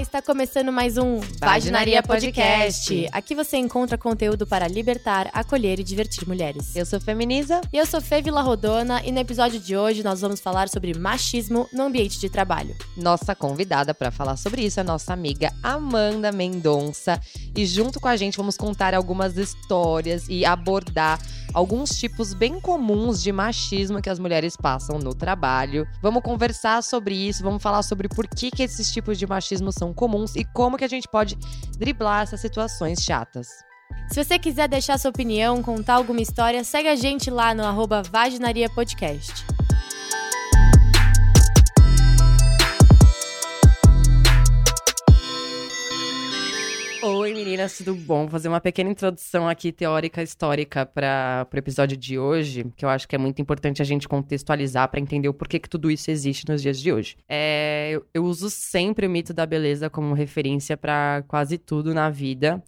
está começando mais um Vaginaria Podcast. Aqui você encontra conteúdo para libertar, acolher e divertir mulheres. Eu sou Feminiza. E eu sou Fê Vila Rodona e no episódio de hoje nós vamos falar sobre machismo no ambiente de trabalho. Nossa convidada para falar sobre isso é nossa amiga Amanda Mendonça. E junto com a gente vamos contar algumas histórias e abordar alguns tipos bem comuns de machismo que as mulheres passam no trabalho. Vamos conversar sobre isso, vamos falar sobre por que, que esses tipos de machismo são comuns e como que a gente pode driblar essas situações chatas. Se você quiser deixar sua opinião, contar alguma história, segue a gente lá no arroba Vaginaria Podcast. Oi meninas, tudo bom? Vou fazer uma pequena introdução aqui teórica histórica para o episódio de hoje, que eu acho que é muito importante a gente contextualizar para entender o porquê que tudo isso existe nos dias de hoje. É, eu, eu uso sempre o mito da beleza como referência para quase tudo na vida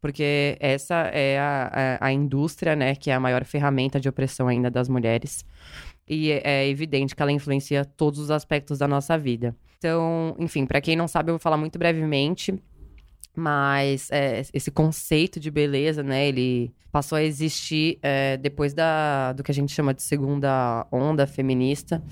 porque essa é a, a, a, indústria, né, que é a maior ferramenta de opressão ainda das mulheres. E é, é evidente que ela influencia todos os aspectos da nossa vida. Então, enfim, para quem não sabe, eu vou falar muito brevemente. Mas é, esse conceito de beleza, né, ele passou a existir é, depois da, do que a gente chama de segunda onda feminista,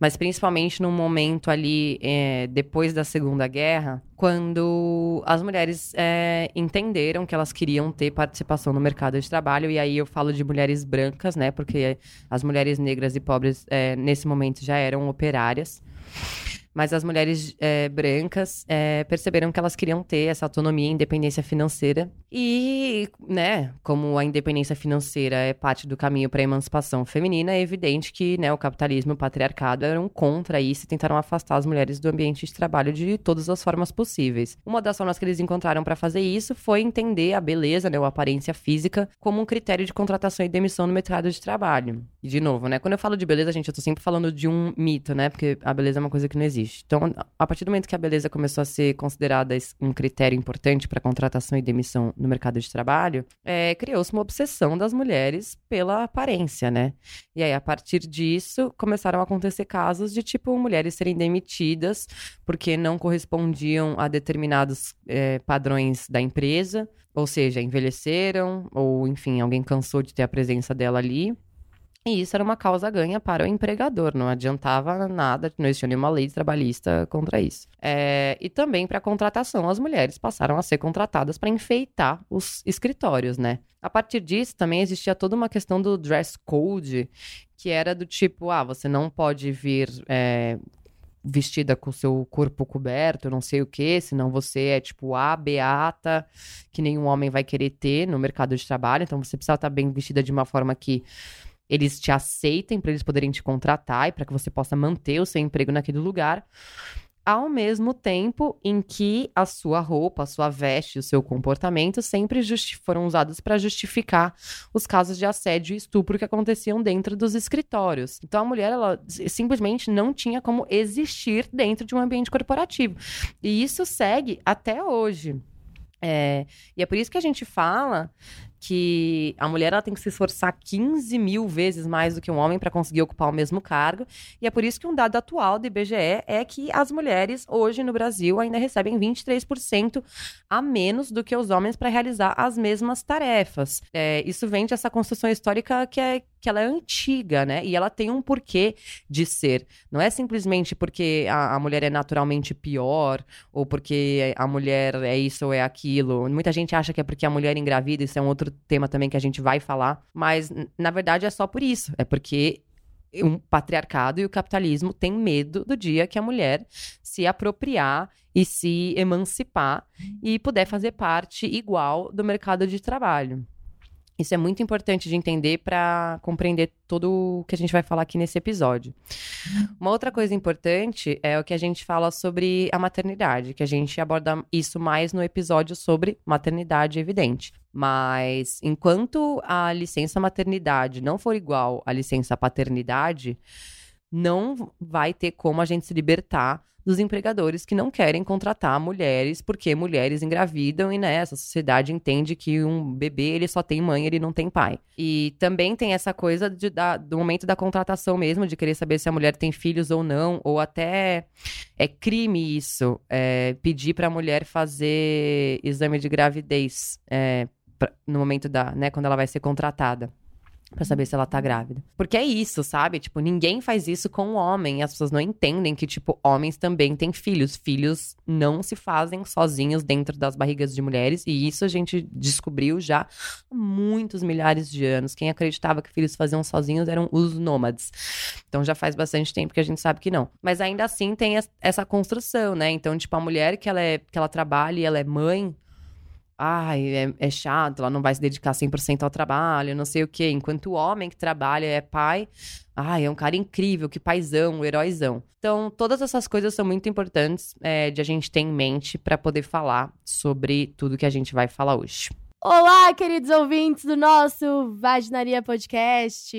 mas principalmente num momento ali é, depois da Segunda Guerra, quando as mulheres é, entenderam que elas queriam ter participação no mercado de trabalho, e aí eu falo de mulheres brancas, né, porque as mulheres negras e pobres é, nesse momento já eram operárias mas as mulheres é, brancas é, perceberam que elas queriam ter essa autonomia e independência financeira. E, né, como a independência financeira é parte do caminho para a emancipação feminina, é evidente que né, o capitalismo e o patriarcado eram contra isso e tentaram afastar as mulheres do ambiente de trabalho de todas as formas possíveis. Uma das formas que eles encontraram para fazer isso foi entender a beleza, né, a aparência física, como um critério de contratação e demissão no mercado de trabalho. E, de novo, né, quando eu falo de beleza, gente, eu tô sempre falando de um mito, né, porque a beleza é uma coisa que não existe existe. Então, a partir do momento que a beleza começou a ser considerada um critério importante para contratação e demissão no mercado de trabalho, é, criou-se uma obsessão das mulheres pela aparência, né? E aí, a partir disso, começaram a acontecer casos de, tipo, mulheres serem demitidas porque não correspondiam a determinados é, padrões da empresa, ou seja, envelheceram, ou enfim, alguém cansou de ter a presença dela ali. E isso era uma causa ganha para o empregador, não adiantava nada, não existia nenhuma lei trabalhista contra isso. É, e também para a contratação, as mulheres passaram a ser contratadas para enfeitar os escritórios, né? A partir disso, também existia toda uma questão do dress code, que era do tipo, ah, você não pode vir é, vestida com o seu corpo coberto, não sei o que, senão você é tipo a beata, que nenhum homem vai querer ter no mercado de trabalho, então você precisa estar bem vestida de uma forma que eles te aceitem para eles poderem te contratar e para que você possa manter o seu emprego naquele lugar, ao mesmo tempo em que a sua roupa, a sua veste, o seu comportamento sempre foram usados para justificar os casos de assédio e estupro que aconteciam dentro dos escritórios. Então a mulher ela simplesmente não tinha como existir dentro de um ambiente corporativo. E isso segue até hoje. É, e é por isso que a gente fala que a mulher ela tem que se esforçar 15 mil vezes mais do que um homem para conseguir ocupar o mesmo cargo. E é por isso que um dado atual do IBGE é que as mulheres hoje no Brasil ainda recebem 23% a menos do que os homens para realizar as mesmas tarefas. É, isso vem dessa construção histórica que é que ela é antiga, né? E ela tem um porquê de ser. Não é simplesmente porque a, a, mulher é naturalmente pior, ou porque a mulher é isso ou é aquilo. Muita gente acha que é porque a mulher engravida, isso é um outro tema também que a gente vai falar. Mas, na verdade, é só por isso. É porque o patriarcado e o capitalismo têm medo do dia que a mulher se apropriar e se emancipar e puder fazer parte igual do mercado de trabalho. Isso é muito importante de entender para compreender tudo o que a gente vai falar aqui nesse episódio. Uma outra coisa importante é o que a gente fala sobre a maternidade, que a gente aborda isso mais no episódio sobre maternidade evidente. Mas enquanto a licença maternidade não for igual à licença paternidade, não vai ter como a gente se libertar dos empregadores que não querem contratar mulheres porque mulheres engravidam e né, essa sociedade entende que um bebê ele só tem mãe, ele não tem pai. E também tem essa coisa de, da, do momento da contratação mesmo, de querer saber se a mulher tem filhos ou não, ou até é crime isso, é, pedir para a mulher fazer exame de gravidez é, pra, no momento da, né, quando ela vai ser contratada. Pra saber se ela tá grávida. Porque é isso, sabe? Tipo, ninguém faz isso com o homem. E as pessoas não entendem que, tipo, homens também têm filhos. Filhos não se fazem sozinhos dentro das barrigas de mulheres. E isso a gente descobriu já há muitos milhares de anos. Quem acreditava que filhos faziam sozinhos eram os nômades. Então já faz bastante tempo que a gente sabe que não. Mas ainda assim tem essa construção, né? Então, tipo, a mulher que ela, é, que ela trabalha e ela é mãe ai, é, é, chato, ela não vai se dedicar 100% ao trabalho, não sei o quê. Enquanto o homem que trabalha é pai, ai, é um cara incrível, que paizão, um heróizão. Então, todas essas coisas são muito importantes é, de a gente ter em mente para poder falar sobre tudo que a gente vai falar hoje. Olá, queridos ouvintes do nosso Vaginaria Podcast.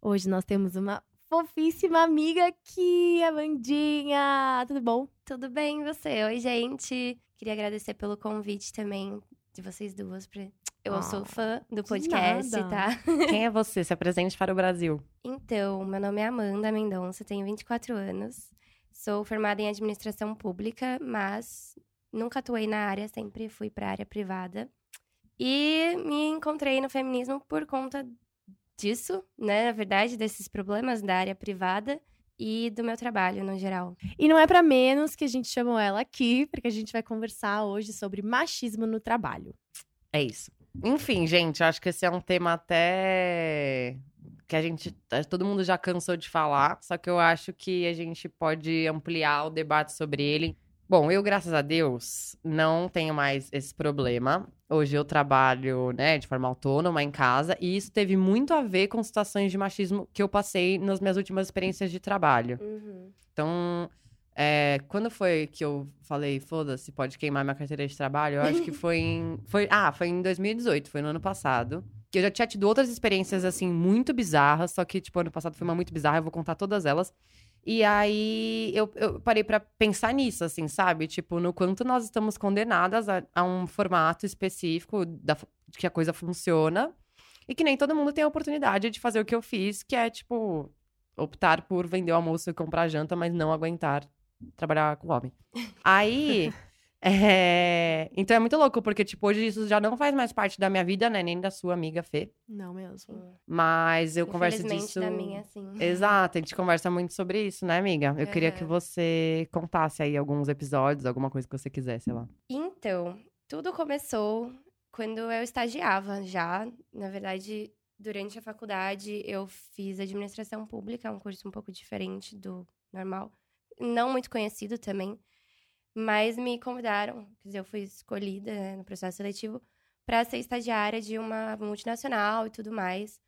Hoje nós temos uma fofíssima amiga aqui, a Mandinha. Tudo bom? Tudo bem, e você? Oi, gente. Queria agradecer pelo convite também de vocês duas. Pra... Eu oh, sou fã do podcast, tá? Quem é você? Se apresente para o Brasil. Então, meu nome é Amanda Mendonça, tenho 24 anos. Sou formada em administração pública, mas nunca atuei na área, sempre fui para a área privada. E me encontrei no feminismo por conta disso, né? Na verdade, desses problemas da área privada e do meu trabalho no geral. E não é para menos que a gente chamou ela aqui, porque a gente vai conversar hoje sobre machismo no trabalho. É isso. Enfim, gente, acho que esse é um tema até que a gente, todo mundo já cansou de falar, só que eu acho que a gente pode ampliar o debate sobre ele Bom, eu, graças a Deus, não tenho mais esse problema. Hoje eu trabalho, né, de forma autônoma em casa, e isso teve muito a ver com situações de machismo que eu passei nas minhas últimas experiências de trabalho. Uhum. Então, é, quando foi que eu falei, foda-se, pode queimar minha carteira de trabalho? Eu acho que foi em. Foi, ah, foi em 2018, foi no ano passado. Que eu já tinha tido outras experiências, assim, muito bizarras, só que, tipo, ano passado foi uma muito bizarra, eu vou contar todas elas. E aí eu, eu parei para pensar nisso, assim, sabe? Tipo, no quanto nós estamos condenadas a, a um formato específico da, de que a coisa funciona. E que nem todo mundo tem a oportunidade de fazer o que eu fiz, que é, tipo, optar por vender o almoço e comprar janta, mas não aguentar trabalhar com homem. Aí. É... Então é muito louco, porque, tipo, hoje isso já não faz mais parte da minha vida, né? Nem da sua amiga Fê. Não mesmo. Mas eu converso disso. da minha, sim. Exato, a gente conversa muito sobre isso, né, amiga? Eu queria que você contasse aí alguns episódios, alguma coisa que você quisesse lá. Então, tudo começou quando eu estagiava já. Na verdade, durante a faculdade, eu fiz administração pública, um curso um pouco diferente do normal. Não muito conhecido também. Mas me convidaram, quer dizer, eu fui escolhida né, no processo seletivo para ser estagiária de uma multinacional e tudo mais.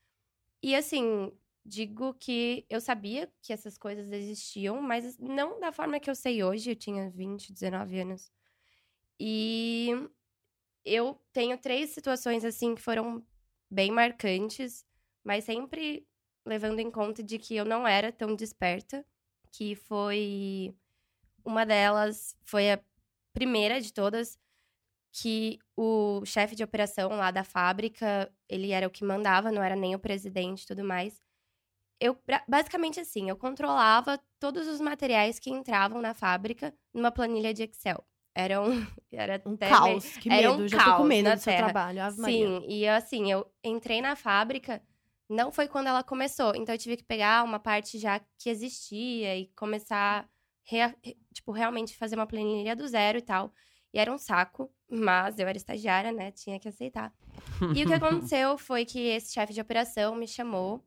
E assim, digo que eu sabia que essas coisas existiam, mas não da forma que eu sei hoje. Eu tinha 20, 19 anos. E eu tenho três situações assim que foram bem marcantes, mas sempre levando em conta de que eu não era tão desperta, que foi uma delas foi a primeira de todas, que o chefe de operação lá da fábrica, ele era o que mandava, não era nem o presidente e tudo mais. Eu, basicamente assim, eu controlava todos os materiais que entravam na fábrica numa planilha de Excel. Era um, era um caos, que medo, era um já caos tô com medo do seu trabalho, Ave Sim, e assim, eu entrei na fábrica, não foi quando ela começou, então eu tive que pegar uma parte já que existia e começar rea, tipo, realmente fazer uma planilha do zero e tal. E era um saco, mas eu era estagiária, né? Tinha que aceitar. E o que aconteceu foi que esse chefe de operação me chamou.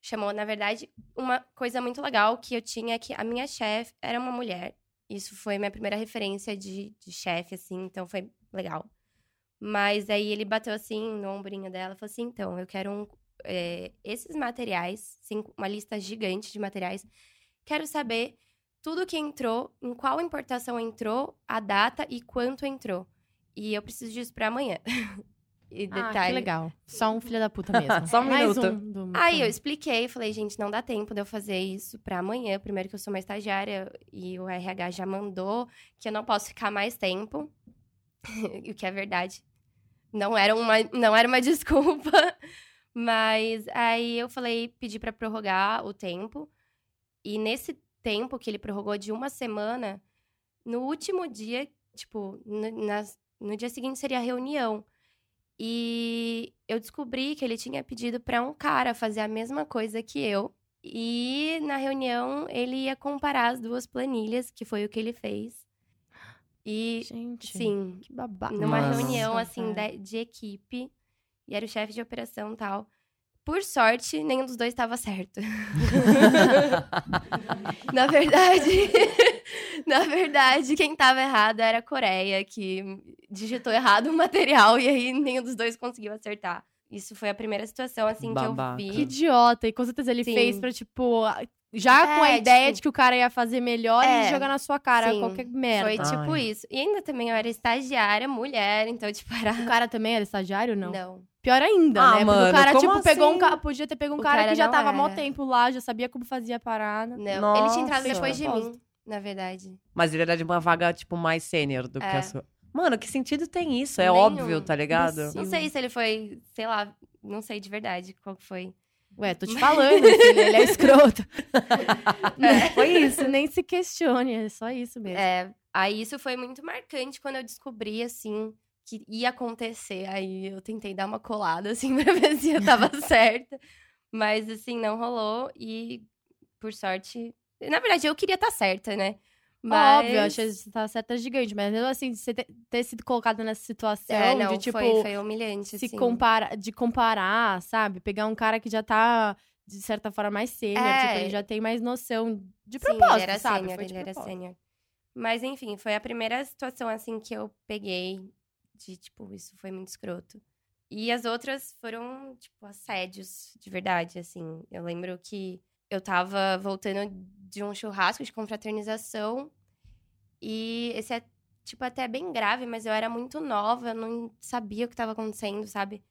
Chamou, na verdade, uma coisa muito legal que eu tinha que a minha chefe era uma mulher. Isso foi minha primeira referência de, de chefe, assim, então foi legal. Mas aí ele bateu assim no ombrinho dela e falou assim: então, eu quero um, é, esses materiais, uma lista gigante de materiais. Quero saber tudo que entrou, em qual importação entrou, a data e quanto entrou. E eu preciso disso para amanhã. E Ah, detalhe. que legal. Só um filho da puta mesmo. Só um Mais minuto. um do- Aí eu expliquei, falei, gente, não dá tempo de eu fazer isso pra amanhã. Primeiro que eu sou uma estagiária e o RH já mandou que eu não posso ficar mais tempo. o que é verdade. Não era uma, não era uma desculpa. Mas aí eu falei, pedi pra prorrogar o tempo. E nesse tempo que ele prorrogou de uma semana, no último dia, tipo, no, nas- no dia seguinte seria a reunião. E eu descobri que ele tinha pedido pra um cara fazer a mesma coisa que eu. E na reunião ele ia comparar as duas planilhas, que foi o que ele fez. E Gente, sim, que babado. numa Nossa, reunião assim de, de equipe, e era o chefe de operação e tal. Por sorte, nenhum dos dois estava certo. na verdade, na verdade, quem tava errado era a Coreia, que digitou errado o material e aí nenhum dos dois conseguiu acertar. Isso foi a primeira situação, assim, Babaca. que eu Que vi. idiota. E com certeza ele Sim. fez pra, tipo, já com a É, ideia tipo- de que o cara ia fazer melhor É, e jogar na sua cara sim. qualquer merda. Foi tipo Ai. isso. E ainda também eu era estagiária, mulher, então, tipo, era. O cara também era estagiário, não? Não. Pior ainda, Ah, né? Porque mano, o cara, como tipo, pegou um assim? cara. Podia ter pego um cara, cara que já tava há mó tempo lá, já sabia como fazia a parada. Não. ele tinha entrado Nossa. depois de mim, na verdade. Mas ele era de uma vaga, tipo, mais sênior do que É. a sua. Mano, que sentido tem isso? É Nenhum. óbvio, tá ligado? Não sei se ele foi, sei lá, não sei de verdade qual que foi. Ué, tô te falando, filho, ele é escroto. É. Foi isso, nem se questione, é só isso mesmo. É, aí isso foi muito marcante quando eu descobri, assim, que ia acontecer. Aí eu tentei dar uma colada, assim, pra ver se eu tava certa. Mas, assim, não rolou. E, por sorte... Na verdade, eu queria estar certa, né? Mas... Óbvio, achei que você tava certa gigante, mas mesmo assim, você ter, sido colocado nessa situação É, não, de, tipo, foi, foi humilhante, se assim. compara, de comparar, sabe? Pegar um cara que já tá, de certa forma, mais sênior, É. tipo, ele já tem mais noção de Sim, propósito, ele era sabe? sênior, ele era sênior. Mas, enfim, foi a primeira situação, assim, que eu peguei de, tipo, isso foi muito escroto. E as outras foram, tipo, assédios, de verdade, assim. Eu lembro que eu tava voltando de um churrasco de confraternização e esse é, tipo, até bem grave, mas eu era muito nova, eu não sabia o que tava acontecendo, sabe?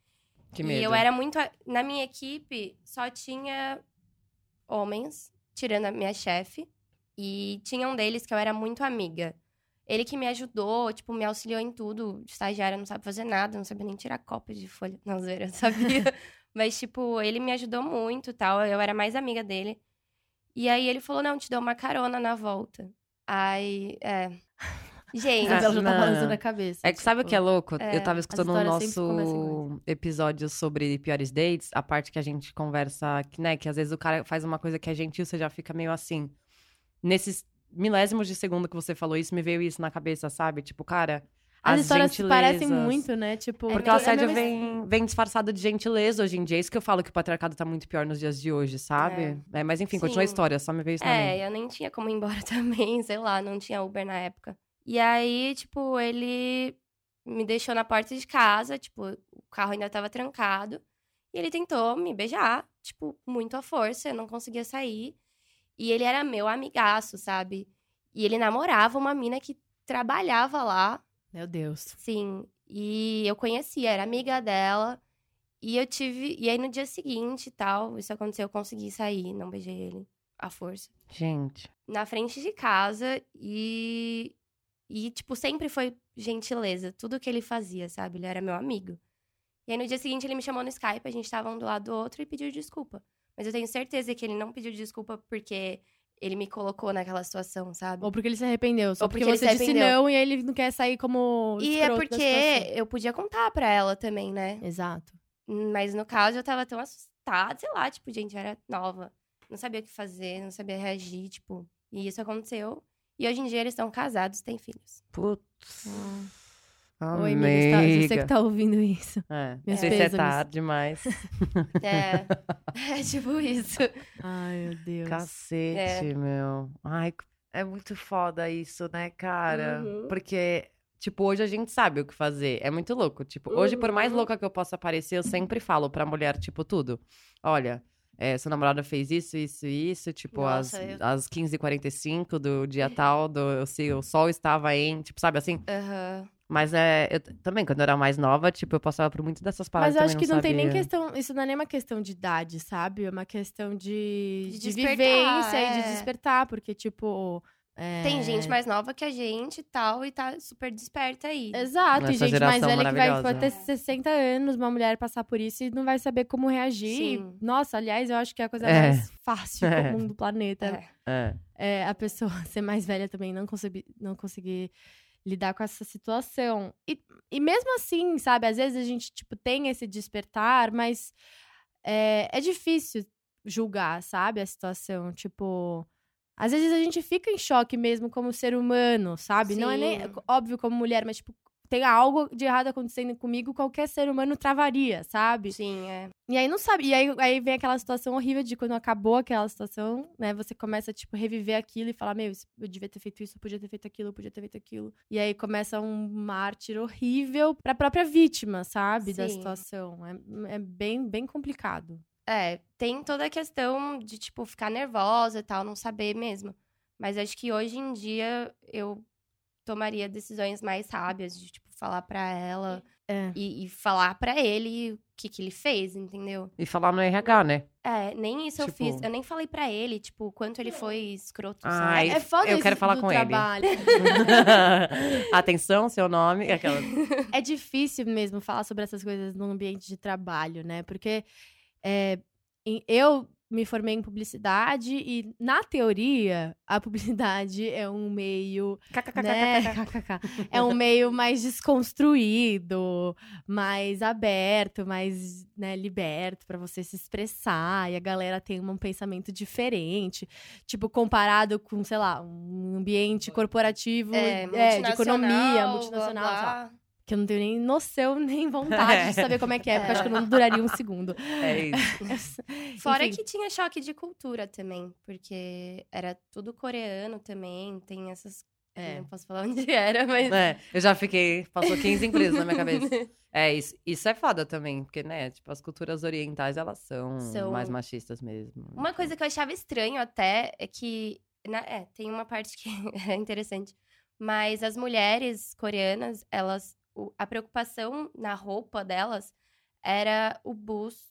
Que E medo. eu era muito. Na minha equipe, só tinha homens, tirando a minha chefe. E tinha um deles que eu era muito amiga. Ele que me ajudou, tipo, me auxiliou em tudo. Estagiária não sabe fazer nada, não sabia nem tirar cópia de folha. Não, zoeira, sabia. Mas, tipo, ele me ajudou muito tal. Eu era mais amiga dele. E aí ele falou: não, te dou uma carona na volta. Aí, é. Gente, Mas ela já tá balançando a cabeça. É que sabe o que é louco? É, eu tava escutando o nosso episódio sobre piores dates, a parte que a gente conversa, que, né, que às vezes o cara faz uma coisa que é gentil, você já fica meio assim. Nesses milésimos de segundo que você falou isso, me veio isso na cabeça, sabe? Tipo, cara, As, as, histórias se gentilezas... parecem muito, né? Tipo, Porque É o muito- assédio a mesma- vem, vem disfarçado de gentileza hoje em dia. É isso que eu falo que o patriarcado tá muito pior nos dias de hoje, sabe? É, mas enfim, continua a Sim. história, só me veio isso. É, eu nem tinha como ir embora também, sei lá, não tinha Uber na época. E aí, tipo, ele me deixou na porta de casa, tipo, o carro ainda tava trancado. E ele tentou me beijar, tipo, muito à força, eu não conseguia sair. E ele era meu amigaço, sabe? E ele namorava uma mina que trabalhava lá, Meu Deus. sim. E eu conhecia, era amiga dela. E eu tive. E aí no dia seguinte e tal, isso aconteceu, eu consegui sair, não beijei ele à força Gente. na frente de casa e. E, tipo, sempre foi gentileza. Tudo que ele fazia, sabe? Ele era meu amigo. E aí, no dia seguinte, ele me chamou no Skype, a gente tava um do lado do outro e pediu desculpa. Mas eu tenho certeza que ele não pediu desculpa porque ele me colocou naquela situação, sabe? Ou porque ele se arrependeu. Só Ou porque, porque você se disse não e aí ele não quer sair como. E é porque eu podia contar pra ela também, né? Exato. Mas no caso, eu tava tão assustada, sei lá, tipo, gente, eu era nova. Não sabia o que fazer, não sabia reagir, tipo. E isso aconteceu. E hoje em dia eles estão casados, têm filhos. Putz. Oi, amiga. Você, você que tá ouvindo isso. É, não Meus sei se é pêsames. tarde demais. É, é tipo isso. Ai, meu Deus. Cacete, meu. Ai, é muito foda isso, né, cara? Uhum. Porque, tipo, hoje a gente sabe o que fazer. É muito louco. Tipo, hoje, por mais Uhum. louca que eu possa parecer, eu sempre falo pra mulher, tipo, tudo. Olha, é, sua namorada fez isso, isso e isso, tipo, às, Nossa, eu- às 15h45 do dia tal, do, se o sol estava em, tipo, sabe assim? Aham. Mas é, eu também, quando eu era mais nova, tipo, eu passava por muito dessas paradas. Mas eu acho que não tem nem questão. Isso não é nem uma questão de idade, sabe? É uma questão de, De de vivência e é. de despertar, porque, tipo. é, Tem gente mais nova que a gente e tal, e tá super desperta aí. Exato, e Essa gente mais velha que vai, vai ter maravilhosa. 60 anos, uma mulher passar por isso e não vai saber como reagir. Sim. Nossa, aliás, eu acho que é a coisa É. mais fácil É. comum do planeta. É. É. é a pessoa ser mais velha também não conseguir, não conseguir lidar com essa situação. E, e mesmo assim, sabe, às vezes a gente, tipo, tem esse despertar, mas é, é difícil julgar, sabe, a situação. Tipo, às vezes a gente fica em choque mesmo como ser humano, sabe? Não é nem Sim. óbvio como mulher, mas, tipo, tem algo de errado acontecendo comigo, qualquer ser humano travaria, sabe? Sim, é. E aí não sabe. E aí, aí vem aquela situação horrível de quando acabou aquela situação, né? Você começa, tipo, reviver aquilo e falar, meu, eu devia ter feito isso, eu podia ter feito aquilo, eu podia ter feito aquilo. E aí começa um mártir horrível pra própria vítima, sabe? Da Sim. situação. É, é bem, bem complicado. É, tem toda a questão de, tipo, ficar nervosa e tal, não saber mesmo. Mas acho que hoje em dia eu tomaria decisões mais sábias, de, tipo, falar pra ela É. e, e falar pra ele o que, que ele fez, entendeu? E falar no RH, né? É, nem isso eu Tipo- fiz. Eu nem falei pra ele, tipo, o quanto ele foi escroto? Aí, é foda eu isso quero falar do com ele. trabalho. Atenção, seu nome. Aquela... é difícil mesmo falar sobre essas coisas no ambiente de trabalho, né? Porque é, eu me formei em publicidade e, na teoria, a publicidade é um meio. né? É um meio mais desconstruído, mais aberto, mais né, liberto pra você se expressar. E a galera tem um pensamento diferente. Tipo, comparado com, sei lá, um ambiente corporativo É, é, de economia, multinacional, blá, blá. Que eu não tenho nem noção, nem vontade de saber como é que é, porque eu acho que eu não duraria um segundo. É isso. Fora Enfim. que tinha choque de cultura também, porque era tudo coreano também, tem essas. É. Não posso falar onde era, mas. É, eu já fiquei. Passou 15 empresas na minha cabeça. É, isso, isso é foda também, porque, né, tipo, as culturas orientais, elas são, São- mais machistas mesmo. Uma coisa que eu achava estranho até é que. na- é, tem uma parte que é interessante. Mas as mulheres coreanas, elas. O- a preocupação na roupa delas era o busto.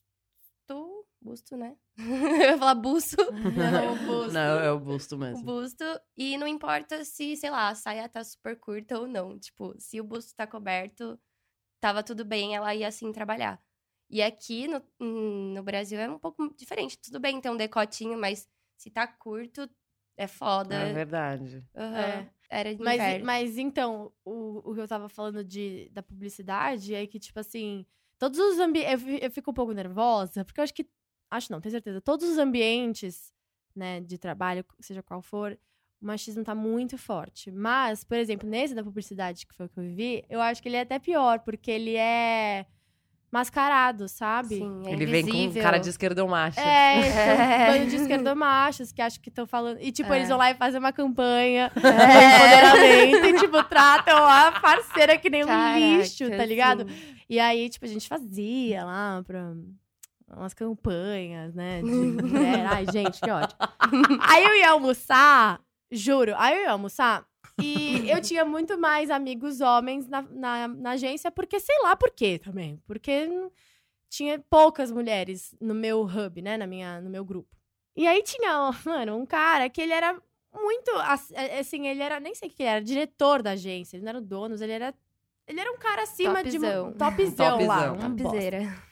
Busto, né? eu ia falar busto. Não, o busto. Não, é o busto o mesmo. busto. E não importa se, sei lá, a saia tá super curta ou não. Tipo, se o busto tá coberto, tava tudo bem, ela ia assim trabalhar. E aqui no, hum, no Brasil é um pouco diferente. Tudo bem ter um decotinho, mas se tá curto, é foda. É verdade. Aham. É. Era de Mas, inverno. mas então, o, o que eu tava falando de, da publicidade é que, tipo assim, todos os ambientes. Eu, eu fico um pouco nervosa, porque eu acho que. Acho não, tenho certeza. Todos os ambientes, né, de trabalho, seja qual for, o machismo tá muito forte. Mas, por exemplo, nesse da publicidade, que foi o que eu vivi, eu acho que ele é até pior, porque ele é mascarado, sabe? Sim, é Ele vem com invisível. cara de esquerdomacho. É, É. bando de esquerdomachos que acham que estão falando. E, tipo, É. eles vão lá e fazem uma campanha de empoderamento e, tipo, tratam a parceira que nem um Caraca, lixo, tá ligado? sim. E aí, tipo, a gente fazia lá pra umas campanhas, né? De. Ai, gente, que ódio. Aí eu ia almoçar, juro, aí eu ia almoçar. E eu tinha muito mais amigos homens na, na, na agência, porque sei lá por quê também. Porque tinha poucas mulheres no meu hub, né? Na minha, no meu grupo. E aí tinha, mano, um cara que ele era muito. ass- é, Assim, ele era. Nem sei o que ele era, diretor da agência. Ele não era o dono, ele era. Ele era um cara acima de. Topzão. um Topzão lá. Topzão. um bosta. Topzera.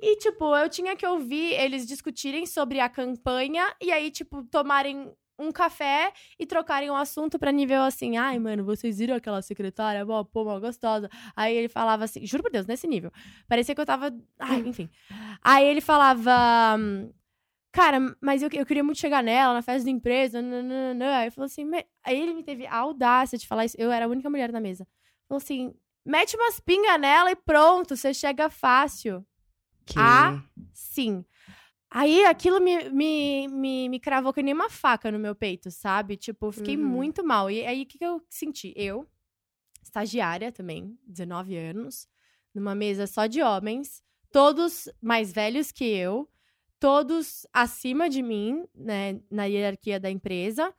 E, tipo, eu tinha que ouvir eles discutirem sobre a campanha e aí, tipo, tomarem um café e trocarem um assunto pra nível assim, ai, mano, vocês viram aquela secretária, mó, pô, mó gostosa. Aí ele falava assim, juro por Deus, nesse nível. Parecia que eu tava. Ai, enfim. Aí ele falava. Cara, mas eu, eu queria muito chegar nela na festa da empresa. nananana." Aí falou assim. "Me-" Aí ele me teve a audácia de falar isso. Eu era a única mulher na mesa. Falou assim: mete umas pingas nela e pronto, você chega fácil. Que... Ah. Sim. Aí aquilo me, me, me, me cravou que nem uma faca no meu peito, sabe? Tipo, eu fiquei Uhum. muito mal. E aí, o que, que eu senti? Eu, estagiária também, 19 anos, numa mesa só de homens, todos mais velhos que eu, todos acima de mim, né, na hierarquia da empresa.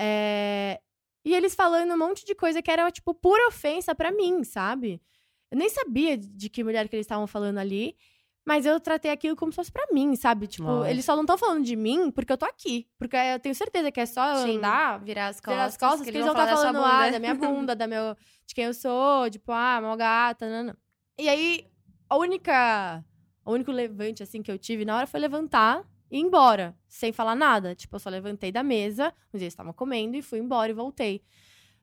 É, E eles falando um monte de coisa que era, tipo, pura ofensa pra mim, sabe? Eu nem sabia de que mulher que eles estavam falando ali. Mas eu tratei aquilo como se fosse pra mim, sabe? Tipo, Nossa. eles só não estão falando de mim porque eu tô aqui. Porque eu tenho certeza que é só eu Sim, andar, virar as costas. virar as costas, que eles vão estar sua falando ah, da minha bunda, da meu, de quem eu sou, tipo, ah, mal gata, nanã. E aí, a única, o único levante, assim, que eu tive na hora foi levantar e ir embora, sem falar nada. Tipo, eu só levantei da mesa, onde eles estavam comendo, e fui embora e voltei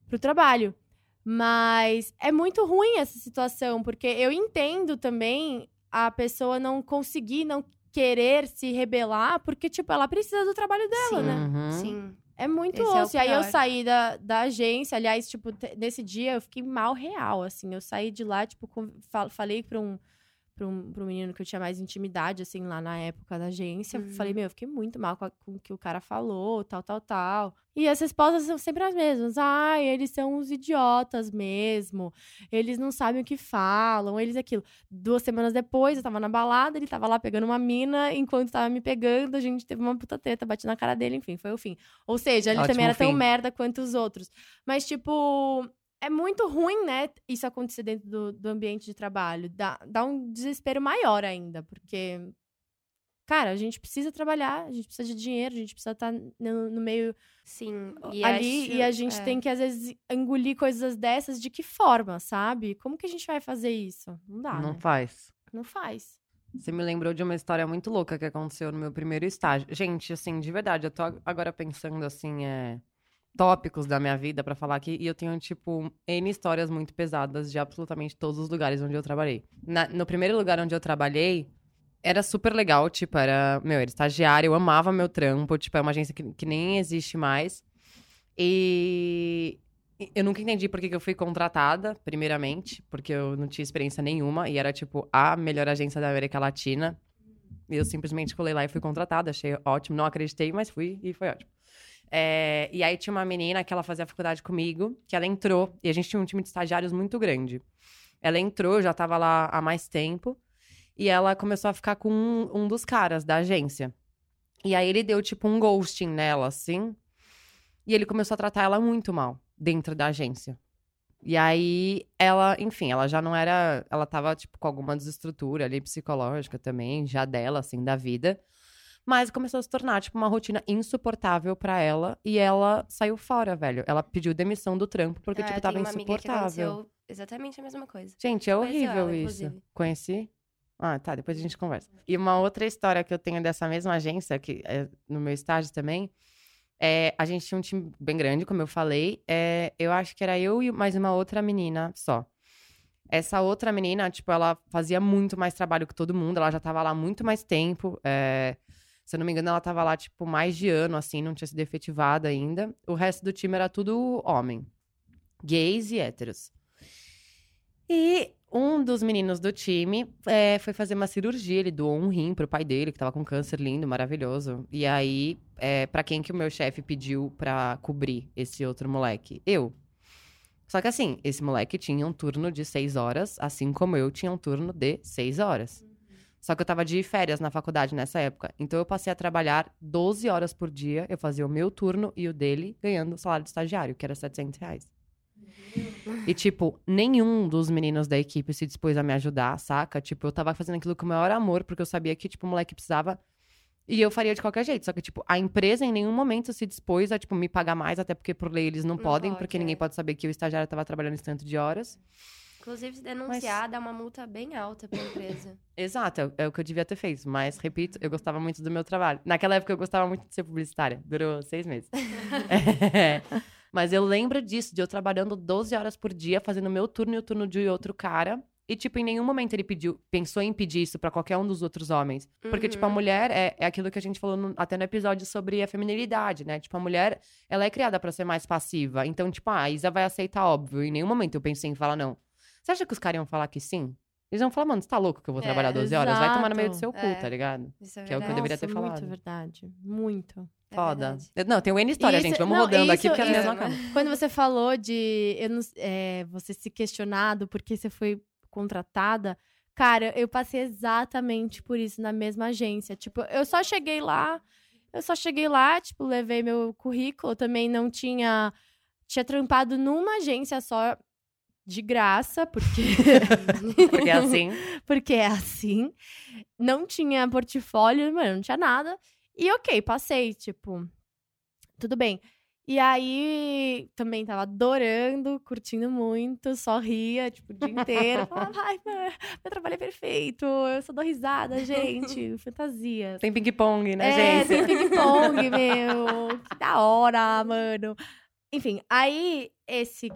pro trabalho. Mas é muito ruim essa situação, porque eu entendo também a pessoa não conseguir, não querer se rebelar, porque, tipo, ela precisa do trabalho dela, Sim. né? Uhum. Sim. É muito Esse é osso. e aí eu saí da, da agência, aliás, tipo, nesse dia eu fiquei mal real, assim. Eu saí de lá, tipo, com- fal- falei pra um, pra, um, pra um menino que eu tinha mais intimidade, assim, lá na época da agência. Uhum. Falei, meu, eu fiquei muito mal com, a- com o que o cara falou, tal, tal, tal. E as respostas são sempre as mesmas. Ai, eles são uns idiotas mesmo. Eles não sabem o que falam, eles aquilo. Duas semanas depois, eu tava na balada, ele tava lá pegando uma mina, enquanto tava me pegando, a gente teve uma puta treta, bati na cara dele, enfim, foi o fim. Ou seja, ele Ótimo também era tão fim. merda quanto os outros. Mas, tipo, é muito ruim, né, isso acontecer dentro do, do ambiente de trabalho. Dá, dá um desespero maior ainda, porque. Cara, a gente precisa trabalhar, a gente precisa de dinheiro, a gente precisa estar no, no meio Sim. E ali acho- e a gente é. tem que, às vezes, engolir coisas dessas de que forma, sabe? Como que a gente vai fazer isso? Não dá, Não né? faz. Não faz. Você me lembrou de uma história muito louca que aconteceu no meu primeiro estágio. Gente, assim, de verdade, eu tô ag- agora pensando, assim, é... Tópicos da minha vida pra falar aqui. E eu tenho, tipo, N histórias muito pesadas de absolutamente todos os lugares onde eu trabalhei. Na- no primeiro lugar onde eu trabalhei, era super legal, tipo, era... Meu, era estagiário, eu amava meu trampo. Tipo, é uma agência que, que nem existe mais. E... Eu nunca entendi por que que eu fui contratada, primeiramente, porque eu não tinha experiência nenhuma e era, tipo, a melhor agência da América Latina. E eu simplesmente colei lá e fui contratada, achei ótimo, não acreditei, mas fui e foi ótimo. É, e aí tinha uma menina que ela fazia faculdade comigo, que ela entrou, e a gente tinha um time de estagiários muito grande. Ela entrou, já tava lá há mais tempo, e ela começou a ficar com um, um dos caras da agência. E aí ele deu, tipo, um ghosting nela, assim, e ele começou a tratar ela muito mal dentro da agência. E aí, ela, enfim, ela já não era. Ela tava, tipo, com alguma desestrutura ali psicológica também, já dela, assim, da vida. Mas começou a se tornar, tipo, uma rotina insuportável pra ela. E ela saiu fora, velho. Ela pediu demissão do trampo porque, Ah, tipo, tava insuportável. exatamente a mesma coisa. Gente, é Conheci horrível ela, isso. inclusive. Conheci? Ah, tá. Depois a gente conversa. E uma outra história que eu tenho dessa mesma agência, que é no meu estágio também, é, a gente tinha um time bem grande, como eu falei. É, eu acho que era eu e mais uma outra menina só. Essa outra menina, tipo, ela fazia muito mais trabalho que todo mundo. Ela já tava lá muito mais tempo. é, se eu não me engano, ela tava lá, tipo, mais de ano, assim, não tinha sido efetivada ainda. O resto do time era tudo homem. Gays e héteros. E um dos meninos do time é, foi fazer uma cirurgia. Ele doou um rim pro pai dele, que tava com câncer lindo, maravilhoso. E aí, é, para quem que o meu chefe pediu pra cobrir esse outro moleque? Eu. Só que assim, esse moleque tinha um turno de seis horas, assim como eu tinha um turno de seis horas. Só que eu tava de férias na faculdade nessa época. Então eu passei a trabalhar 12 horas por dia. Eu fazia o meu turno e o dele ganhando o salário de estagiário, que era 700 reais. E, tipo, nenhum dos meninos da equipe se dispôs a me ajudar, saca? Tipo, eu tava fazendo aquilo com o maior amor, porque eu sabia que, tipo, o moleque precisava. E eu faria de qualquer jeito. Só que, tipo, a empresa em nenhum momento se dispôs a, tipo, me pagar mais, até porque por lei eles não, Não podem, pode, porque é. ninguém pode saber que o estagiário tava trabalhando esse tanto de horas. Inclusive, se denunciar, dá uma multa bem alta pra empresa. Exato, é, é o que eu devia ter feito. Mas, repito, eu gostava muito do meu trabalho. Naquela época eu gostava muito de ser publicitária. Durou seis meses. É. Mas eu lembro disso, de eu trabalhando 12 horas por dia, fazendo meu turno e o turno de outro cara. E, tipo, em nenhum momento ele pediu, pensou em pedir isso pra qualquer um dos outros homens. Porque, tipo, a Uhum. mulher é, é aquilo que a gente falou no- até no episódio sobre a feminilidade, né? Tipo, a mulher, ela é criada pra ser mais passiva. Então, tipo, ah, a Isa vai aceitar, óbvio. Em nenhum momento eu pensei em falar não. Você acha que os caras iam falar que sim? Eles vão falar, mano, você tá louco que eu vou É, trabalhar 12 horas? Vai tomar no meio do seu cu, É. tá ligado? Isso é Que é o que eu verdade. deveria ter falado. Muito verdade. Muito. É Foda. verdade. Eu- Não, tem o N história, Isso- gente. Vamos não, rodando aqui, isso- porque é a mesma isso- coisa. Quando você falou de não- é, você se questionado porque você foi contratada, cara, eu passei exatamente por isso na mesma agência. Tipo, eu só cheguei lá, eu só cheguei lá, tipo, levei meu currículo, também não tinha tinha trampado numa agência só de graça, porque Porque é assim. porque é assim. Não tinha portfólio, mano, não tinha nada. E ok, passei, tipo, tudo bem. E aí, também tava adorando, curtindo muito, só ria, tipo, o dia inteiro. Falava, ai, mano, meu trabalho é perfeito, eu só dou risada, gente, fantasia. Tem ping-pong na É, agência. tem ping-pong, meu. Que da hora, mano. Enfim, aí esse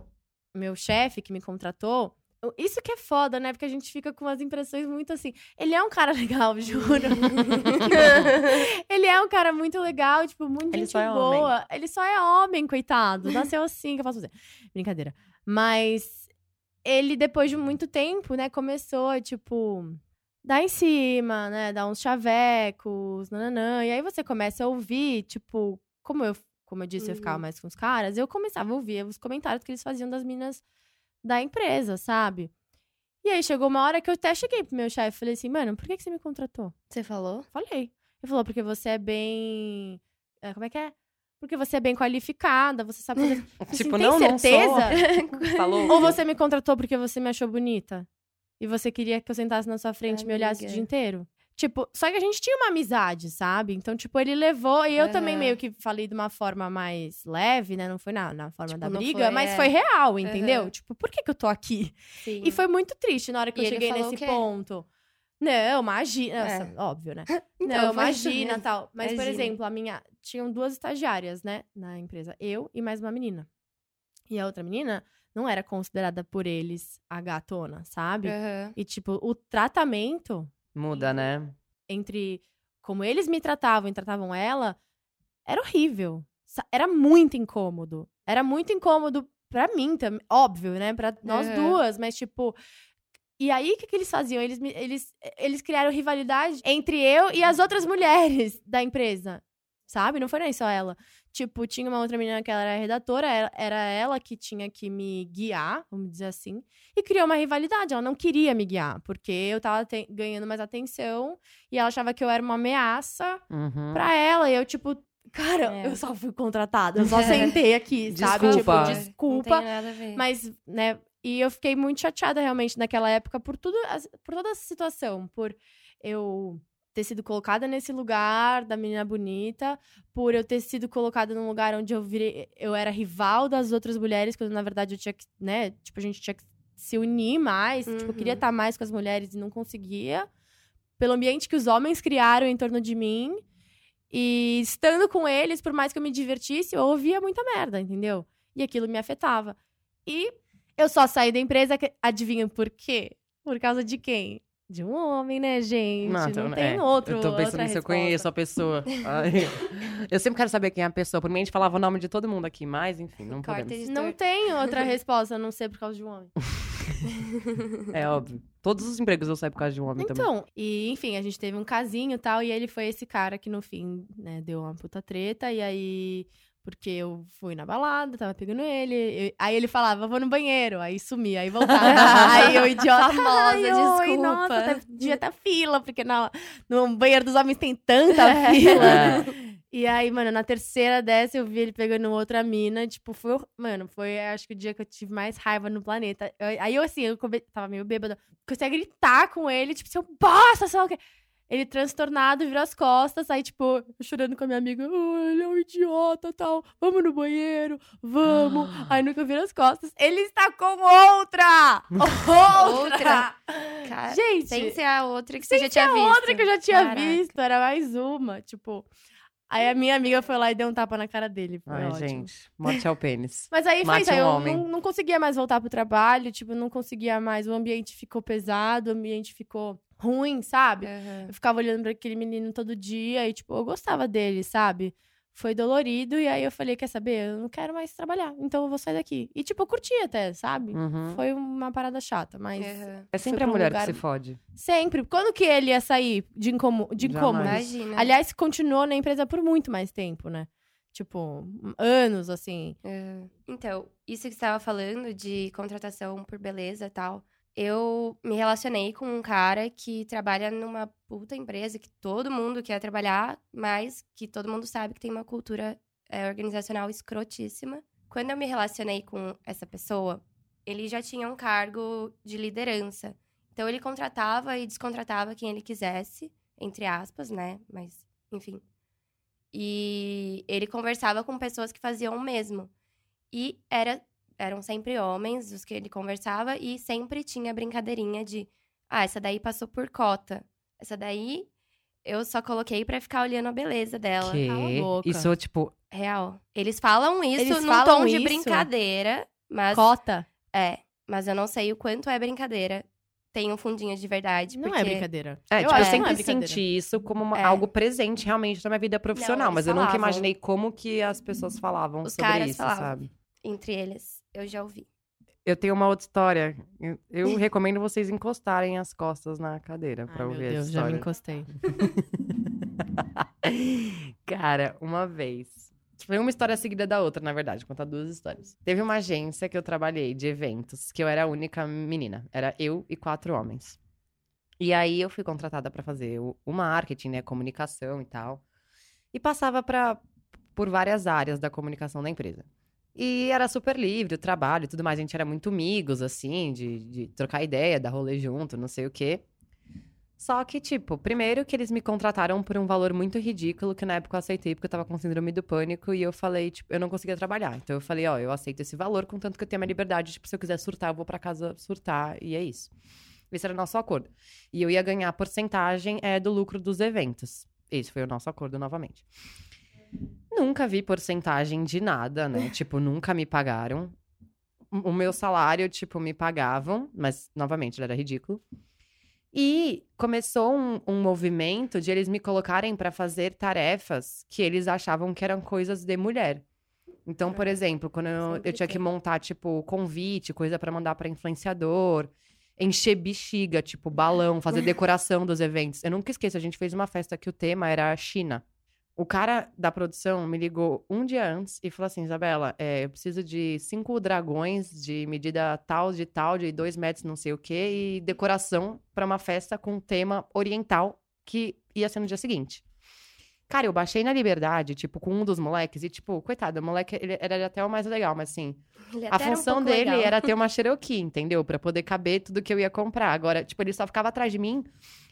meu chefe que me contratou, isso que é foda, né? Porque a gente fica com as impressões muito assim. Ele é um cara legal, juro. ele é um cara muito legal, tipo, muito Ele gente só é boa. Ele só é homem, coitado. Nasceu assim, que eu posso fazer. Brincadeira. Mas ele, depois de muito tempo, né, começou a, tipo, dar em cima, né? Dar uns chavecos, nananã. E aí você começa a ouvir, tipo, como eu, como eu disse, eu ficava Uhum. mais com os caras, eu começava a ouvir os comentários que eles faziam das meninas da empresa, sabe? E aí chegou uma hora que eu até cheguei pro meu chefe e falei assim, mano, por que, que você me contratou? Você falou? Falei. Ele falou, porque você é bem. é, como é que é? Porque você é bem qualificada, você sabe fazer. Falei Tipo, assim, não, tem não certeza? Falou. Ou você me contratou porque você me achou bonita? E você queria que eu sentasse na sua frente e me olhasse o dia inteiro? Tipo, só que a gente tinha uma amizade, sabe? Então, tipo, ele levou. E eu também Aham. meio que falei de uma forma mais leve, né? Não foi na, na forma Tipo, da briga, foi, mas é. foi real, entendeu? Aham. Tipo, por que, que eu tô aqui? Sim. E foi muito triste na hora que E eu cheguei nesse ponto. Não, imagina. É. Nossa, óbvio, né? Então, não, imagina tal. Mas, por Imagina. exemplo, a minha. Tinham duas estagiárias, né? Na empresa. Eu e mais uma menina. E a outra menina não era considerada por eles a gatona, sabe? Aham. E, tipo, o tratamento Muda, né? entre como eles me tratavam e tratavam ela era horrível. Era muito incômodo. Era muito incômodo pra mim também, óbvio, né? Pra nós Aham. duas, mas tipo. E aí, o que, que eles faziam? Eles, eles, eles criaram rivalidade entre eu e as outras mulheres da empresa. Sabe? Não foi nem só ela. Tipo, tinha uma outra menina que ela era redatora, era- ela que tinha que me guiar, vamos dizer assim. E criou uma rivalidade. Ela não queria me guiar, porque eu tava ganhando mais atenção e ela achava que eu era uma ameaça Uhum. pra ela. E eu, tipo, cara, É. eu só fui contratada, eu só sentei aqui, sabe? Desculpa. Tipo, Não desculpa. tem nada a ver. Mas, né, e eu fiquei muito chateada realmente naquela época por tudo, por toda essa situação, por eu ter sido colocada nesse lugar da menina bonita, por eu ter sido colocada num lugar onde eu virei, eu era rival das outras mulheres, quando na verdade eu tinha que, né, tipo, a gente tinha que se unir mais, tipo, eu queria Uhum. estar mais com as mulheres e não conseguia, pelo ambiente que os homens criaram em torno de mim. E estando com eles, por mais que eu me divertisse, eu ouvia muita merda, entendeu? E aquilo me afetava. E eu só saí da empresa, adivinha por quê? Por causa de quem? De um homem, né, gente? Não, então, tem é, outro. Eu tô pensando se eu conheço a pessoa. Ai. eu sempre quero saber quem é a pessoa. Por mim, a gente falava o nome de todo mundo aqui, mas enfim, não Corta podemos. Não tem outra resposta, a não ser por causa de um homem. É óbvio. Todos os empregos eu saio por causa de um homem também. Então, e enfim, a gente teve um casinho e tal, e ele foi esse cara que no fim, né, deu uma puta treta, e aí. Porque eu fui na balada, tava pegando ele. eu- aí ele falava, vou no banheiro. Aí sumia, aí voltava. aí eu, idiota. Famosa, ai, oi, desculpa. nossa, tá- devia ter fila, porque na, no banheiro dos homens tem tanta É. fila. É. E aí, mano, na terceira dessa eu vi ele pegando outra mina. Tipo, foi. Mano, foi acho que o dia que eu tive mais raiva no planeta. Eu- aí eu, assim, eu come- tava meio bêbada. Comecei a gritar com ele, tipo, seu bosta, sei lá o quê. Ele transtornado, virou as costas, aí, tipo, chorando com a minha amiga, "Ah, ele é um idiota tal. Vamos no banheiro, vamos. Aí nunca virou as costas. Ele está com outra! Outra! Outra? Cara, Gente, Sem ser a outra que você já tinha ser a visto. outra que eu já tinha Caraca. visto, era mais uma, tipo. Aí a minha amiga foi lá e deu um tapa na cara dele. Foi Ai, ótimo. gente. Morte ao pênis. Mas aí Mate aí um eu não, não conseguia mais voltar pro trabalho, tipo, não conseguia mais, o ambiente ficou pesado, o ambiente ficou ruim, sabe? Aham. Eu ficava olhando pra aquele menino todo dia e, tipo, eu gostava dele, sabe? Foi dolorido e aí eu falei, quer saber? Eu não quero mais trabalhar, então eu vou sair daqui. E, tipo, eu curti até, sabe? Uhum. Foi uma parada chata, mas Aham. É sempre a um mulher lugar- que se fode. sempre. Quando que ele ia sair de, incomo de Jamais. incômodos? Imagina. Aliás, continuou na empresa por muito mais tempo, né? Tipo, anos, assim. É. Então, isso que você estava falando de contratação por beleza e tal. Eu me relacionei com um cara que trabalha numa puta empresa que todo mundo quer trabalhar, mas que todo mundo sabe que tem uma cultura é, organizacional escrotíssima. quando eu me relacionei com essa pessoa, ele já tinha um cargo de liderança. Então ele contratava e descontratava quem ele quisesse, entre aspas, né? Mas, enfim. E ele conversava com pessoas que faziam o mesmo. E era, eram sempre homens os que ele conversava e sempre tinha brincadeirinha de: ah, essa daí passou por cota. Essa daí eu só coloquei pra ficar olhando a beleza dela. Que? Cala a boca. Isso, tipo, Real. Eles falam isso Eles num falam tom de isso? brincadeira, mas Cota? é, mas eu não sei o quanto é brincadeira. Tem um fundinho de verdade, Não porque é brincadeira. É, eu tipo, eu não é sempre brincadeira. senti isso como uma- É. algo presente realmente na minha vida profissional, eles mas eu nunca falavam. imaginei como que as pessoas falavam Os sobre caras isso, falavam. sabe? entre eles eu já ouvi. Eu tenho uma outra história. Eu, eu recomendo vocês encostarem as costas na cadeira pra Ai, ouvir meu Deus, essa já me história. encostei. Cara, uma vez. Foi uma história seguida da outra, na verdade, contar duas histórias. Teve uma agência que eu trabalhei de eventos, que eu era a única menina. Era eu e quatro homens. E aí eu fui contratada pra fazer o, o marketing, né, comunicação e tal. E passava pra, por várias áreas da comunicação da empresa. E era super livre o trabalho e tudo mais. A gente era muito amigos, assim, de, de trocar ideia, dar rolê junto, não sei o quê. Só que, tipo, primeiro que eles me contrataram por um valor muito ridículo, que na época eu aceitei, porque eu tava com síndrome do pânico, e eu falei, tipo, eu não conseguia trabalhar. Então eu falei, ó, eu aceito esse valor, contanto que eu tenho a minha liberdade, tipo, se eu quiser surtar, eu vou pra casa surtar, e é isso. Esse era o nosso acordo. E eu ia ganhar porcentagem é, do lucro dos eventos. Esse foi o nosso acordo novamente. Nunca vi porcentagem de nada, né? tipo, nunca me pagaram. O meu salário, tipo, me pagavam, mas, novamente, ele era ridículo. E começou um, um movimento de eles me colocarem pra fazer tarefas que eles achavam que eram coisas de mulher. Então, por exemplo, quando eu, sempre eu tinha que montar, tipo, convite, coisa pra mandar pra influenciador, encher bexiga, tipo, balão, fazer decoração dos eventos. Eu nunca esqueço, a gente fez uma festa que o tema era China. O cara da produção me ligou um dia antes e falou assim: Isabela, é, eu preciso de cinco dragões de medida tal, de tal, de dois metros, não sei o quê, e decoração pra uma festa com tema oriental que ia ser no dia seguinte. Cara, eu baixei na liberdade, tipo, com um dos moleques, e, tipo, coitado, o moleque ele era até o mais legal, mas assim, a um função pouco dele legal. era ter uma Cherokee, entendeu? Pra poder caber tudo que eu ia comprar. Agora, tipo, ele só ficava atrás de mim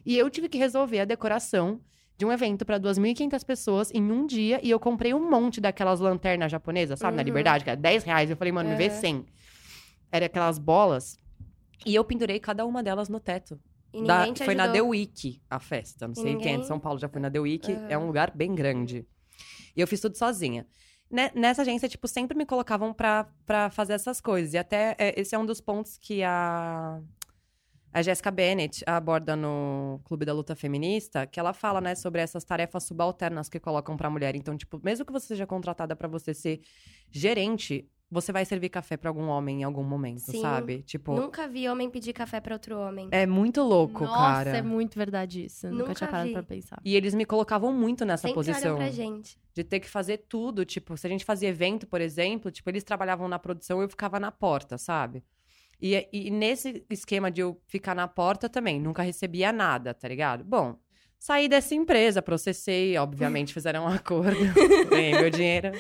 e eu tive que resolver a decoração de um evento pra 2.500 pessoas em um dia e eu comprei um monte daquelas lanternas japonesas, sabe? Na Uhum. Liberdade, que era 10 reais. Eu falei, mano, me vê Uhum. 100. Era aquelas bolas. E eu pendurei cada uma delas no teto. E Da- ninguém te foi na The. Week a festa. Não sei quem é de ninguém- São Paulo já foi na The Week. É um lugar bem grande. E eu fiz tudo sozinha. Ne- Nessa agência, tipo, sempre me colocavam pra, pra fazer essas coisas. E até é, esse é um dos pontos que a, a Jessica Bennett aborda no Clube da Luta Feminista, que ela fala, né, sobre essas tarefas subalternas que colocam pra mulher. Então, tipo, mesmo que você seja contratada pra você ser gerente, você vai servir café pra algum homem em algum momento, Sim. sabe? Tipo, Nunca vi homem pedir café pra outro homem. é muito louco, Nossa, cara. é muito verdade isso. Nunca, Nunca tinha parado vi. pra pensar. E eles me colocavam muito nessa Sempre posição. pra gente. De ter que fazer tudo. Tipo, se a gente fazia evento, por exemplo, tipo, eles trabalhavam na produção e eu ficava na porta, sabe? E, e nesse esquema de eu ficar na porta também, nunca recebia nada, tá ligado? Bom, saí dessa empresa, processei, obviamente fizeram um acordo, ganhei meu dinheiro,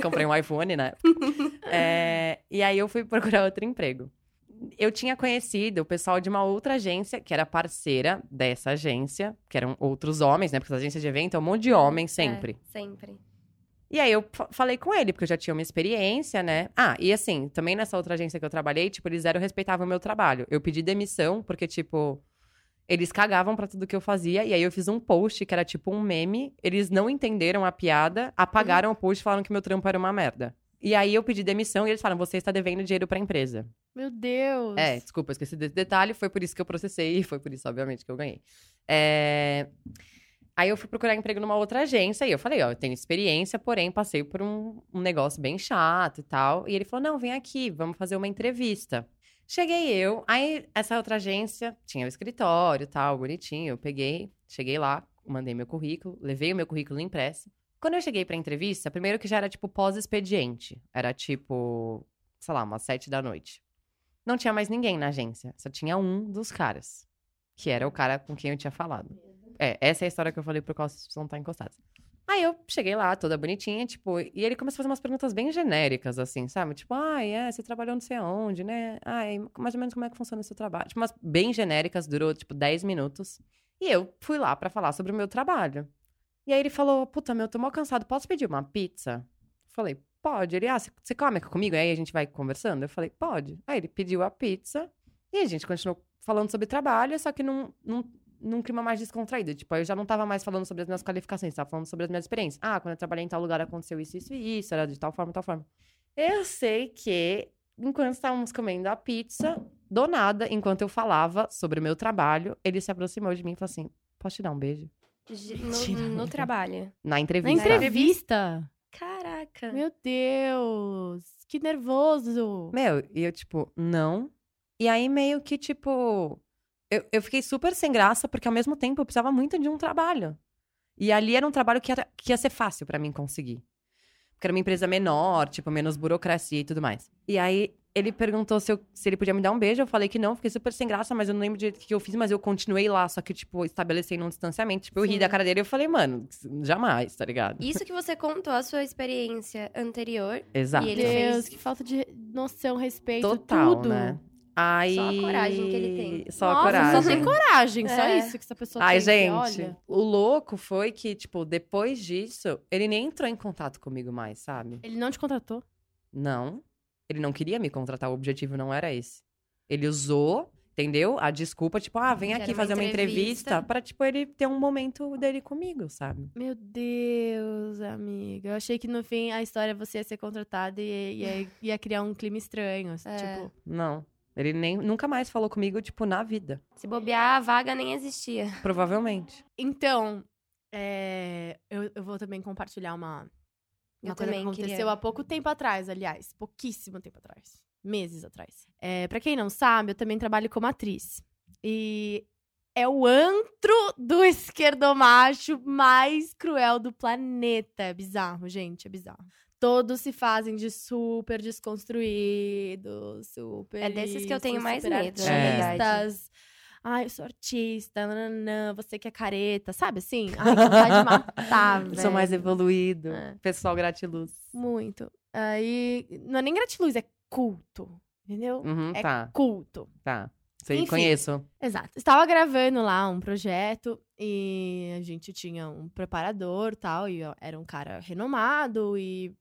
comprei um iPhone, né? É, e aí eu fui procurar outro emprego. Eu tinha conhecido o pessoal de uma outra agência, que era parceira dessa agência, que eram outros homens, né? Porque essa agência de evento é um monte de homem sempre. É, sempre. E aí eu fa- falei com ele, porque eu já tinha uma experiência, né? Ah, e assim, também nessa outra agência que eu trabalhei, tipo, eles eram respeitavam o meu trabalho. Eu pedi demissão, porque, tipo, eles cagavam pra tudo que eu fazia. E aí eu fiz um post que era tipo um meme. Eles não entenderam a piada, apagaram o post e falaram que meu trampo era uma merda. E aí eu pedi demissão e eles falaram: você está devendo dinheiro pra empresa. Meu Deus. É, desculpa, esqueci desse detalhe. Foi por isso que eu processei e foi por isso, obviamente, que eu ganhei. É, Aí eu fui procurar emprego numa outra agência e eu falei, ó, eu tenho experiência, porém passei por um, um negócio bem chato e tal. E ele falou, não, vem aqui, vamos fazer uma entrevista. Cheguei eu, aí essa outra agência tinha o escritório tal, bonitinho. Eu peguei, cheguei lá, mandei meu currículo, levei o meu currículo impresso. Quando eu cheguei pra entrevista, primeiro que já era tipo pós-expediente. Era tipo, sei lá, umas sete da noite. Não tinha mais ninguém na agência, só tinha um dos caras, que era o cara com quem eu tinha falado. É, essa é a história que eu falei pro qual vocês precisam estar encostados. Aí eu cheguei lá, toda bonitinha, tipo, e ele começou a fazer umas perguntas bem genéricas, assim, sabe? Tipo, ai, é, você trabalhou não sei aonde, né? Ai, mais ou menos como é que funciona o seu trabalho? Tipo, umas bem genéricas, durou, tipo, 10 minutos. E eu fui lá pra falar sobre o meu trabalho. E aí ele falou, puta, meu, tô mal cansado, posso pedir uma pizza? Falei, pode. Ele, ah, você- come comigo? Aí a gente vai conversando? Eu falei, pode. Aí ele pediu a pizza e a gente continuou falando sobre trabalho, só que num, num, num clima mais descontraído. Tipo, eu já não tava mais falando sobre as minhas qualificações, tava falando sobre as minhas experiências. Ah, quando eu trabalhei em tal lugar aconteceu isso, isso e isso, era de tal forma, tal forma. Eu sei que, enquanto estávamos comendo a pizza, do nada, enquanto eu falava sobre o meu trabalho, ele se aproximou de mim e falou assim: Posso te dar um beijo? No, no trabalho. Na Na entrevista. entrevista. Caraca. Meu Deus, que nervoso. Meu, e eu, tipo, não. E aí, meio que, tipo. Eu, eu fiquei super sem graça, porque ao mesmo tempo eu precisava muito de um trabalho. E ali era um trabalho que, era, que ia ser fácil pra mim conseguir. Porque era uma empresa menor, tipo, menos burocracia e tudo mais. E aí, ele perguntou se, eu- se ele podia me dar um beijo. Eu falei que não, fiquei super sem graça, mas eu não lembro direito o que eu fiz, mas eu continuei lá, só que, tipo, estabelecendo um distanciamento. Tipo, eu ri Sim. da cara dele e eu falei, mano, jamais, tá ligado? Isso que você contou, a sua experiência anterior. Exato. E ele Deus, fez- que falta de noção, respeito, Total, tudo. né? Aí... Só a coragem que ele tem. Só a Nossa, coragem. só tem coragem, só É. isso que essa pessoa Ai, tem. que, gente, olha. o louco foi que, tipo, depois disso, ele nem entrou em contato comigo mais, sabe? Ele não te contratou? Não. Ele não queria me contratar, o objetivo não era esse. Ele usou, entendeu? A desculpa, tipo, ah, vem aqui uma fazer uma entrevista entrevista. pra, tipo, ele ter um momento dele comigo, sabe? Meu Deus, amiga. Eu achei que no fim a história você ia ser contratada e ia, ia criar um clima estranho. assim, É. Tipo, Não. Ele nem nunca mais falou comigo, tipo, na vida. Se bobear, a vaga nem existia. Provavelmente. Então, é, eu, eu vou também compartilhar uma, uma Eu coisa que também aconteceu queria. há pouco tempo atrás, aliás. Pouquíssimo tempo atrás. Meses atrás. É, para quem não sabe, eu também trabalho como atriz. E é o antro do esquerdomacho mais cruel do planeta. É bizarro, gente, é bizarro. Todos se fazem de super desconstruídos, super. É desses que eu tenho mais medo, artistas. Ai, eu sou artista, nananã, você que é careta, sabe assim? Ai, que vontade de matar, velho. Sou mais evoluído. É. Pessoal gratiluz. Muito. Aí, não é nem gratiluz, é culto, entendeu? Uhum, É tá, Culto. tá. Sei, Enfim. conheço. Exato. Estava gravando lá um projeto e a gente tinha um preparador tal, e era um cara renomado e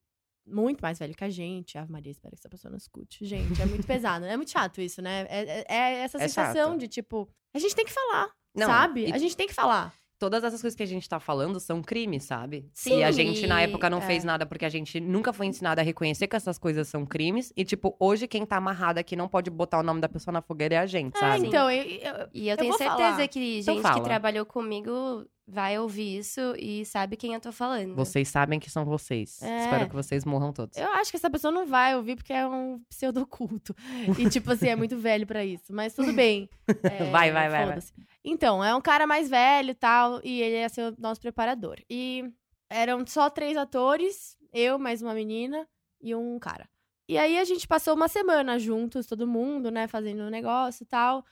muito mais velho que a gente. Ave Maria, espero que essa pessoa não escute. Gente, é muito pesado. É muito chato isso, né? É, é- é essa É sensação chato. de tipo, a gente tem que falar, Não, sabe? e- A gente tem que falar. todas essas coisas que a gente tá falando são crimes, sabe? Sim, e a gente, na época, não é. fez nada porque a gente nunca foi ensinado a reconhecer que essas coisas são crimes. E, tipo, hoje quem tá amarrado aqui não pode botar o nome da pessoa na fogueira é a gente, Ah, sabe? então, eu, eu- E eu tenho vou certeza falar. que Então gente fala. que trabalhou comigo vai ouvir isso e sabe quem eu tô falando. Vocês sabem que são vocês. É. Espero que vocês morram todos. Eu acho que essa pessoa não vai ouvir porque é um pseudoculto. E, tipo assim, é muito velho pra isso. Mas tudo bem. É, Vai, vai, vai, foda-se. Então, é um cara mais velho e tal. E ele ia ser o nosso preparador. E eram só três atores: eu, mais uma menina e um cara. E aí a gente passou uma semana juntos, todo mundo, né, fazendo um negócio e tal.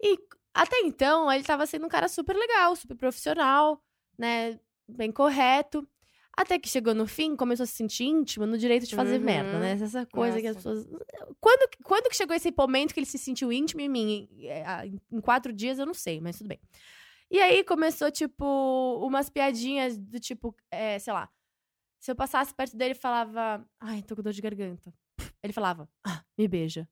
E até então, ele tava sendo um cara super legal, super profissional, né, bem correto. Até que chegou no fim, começou a se sentir íntimo no direito de fazer Uhum. merda, né? Essa coisa que as Nossa. pessoas. Quando, quando que chegou esse momento que ele se sentiu íntimo em mim? É, Em, quatro dias, eu não sei, mas tudo bem. E aí começou, tipo, umas piadinhas do tipo, é, sei lá. Se eu passasse perto dele falava, ai, tô com dor de garganta. Ele falava, ah, me beija.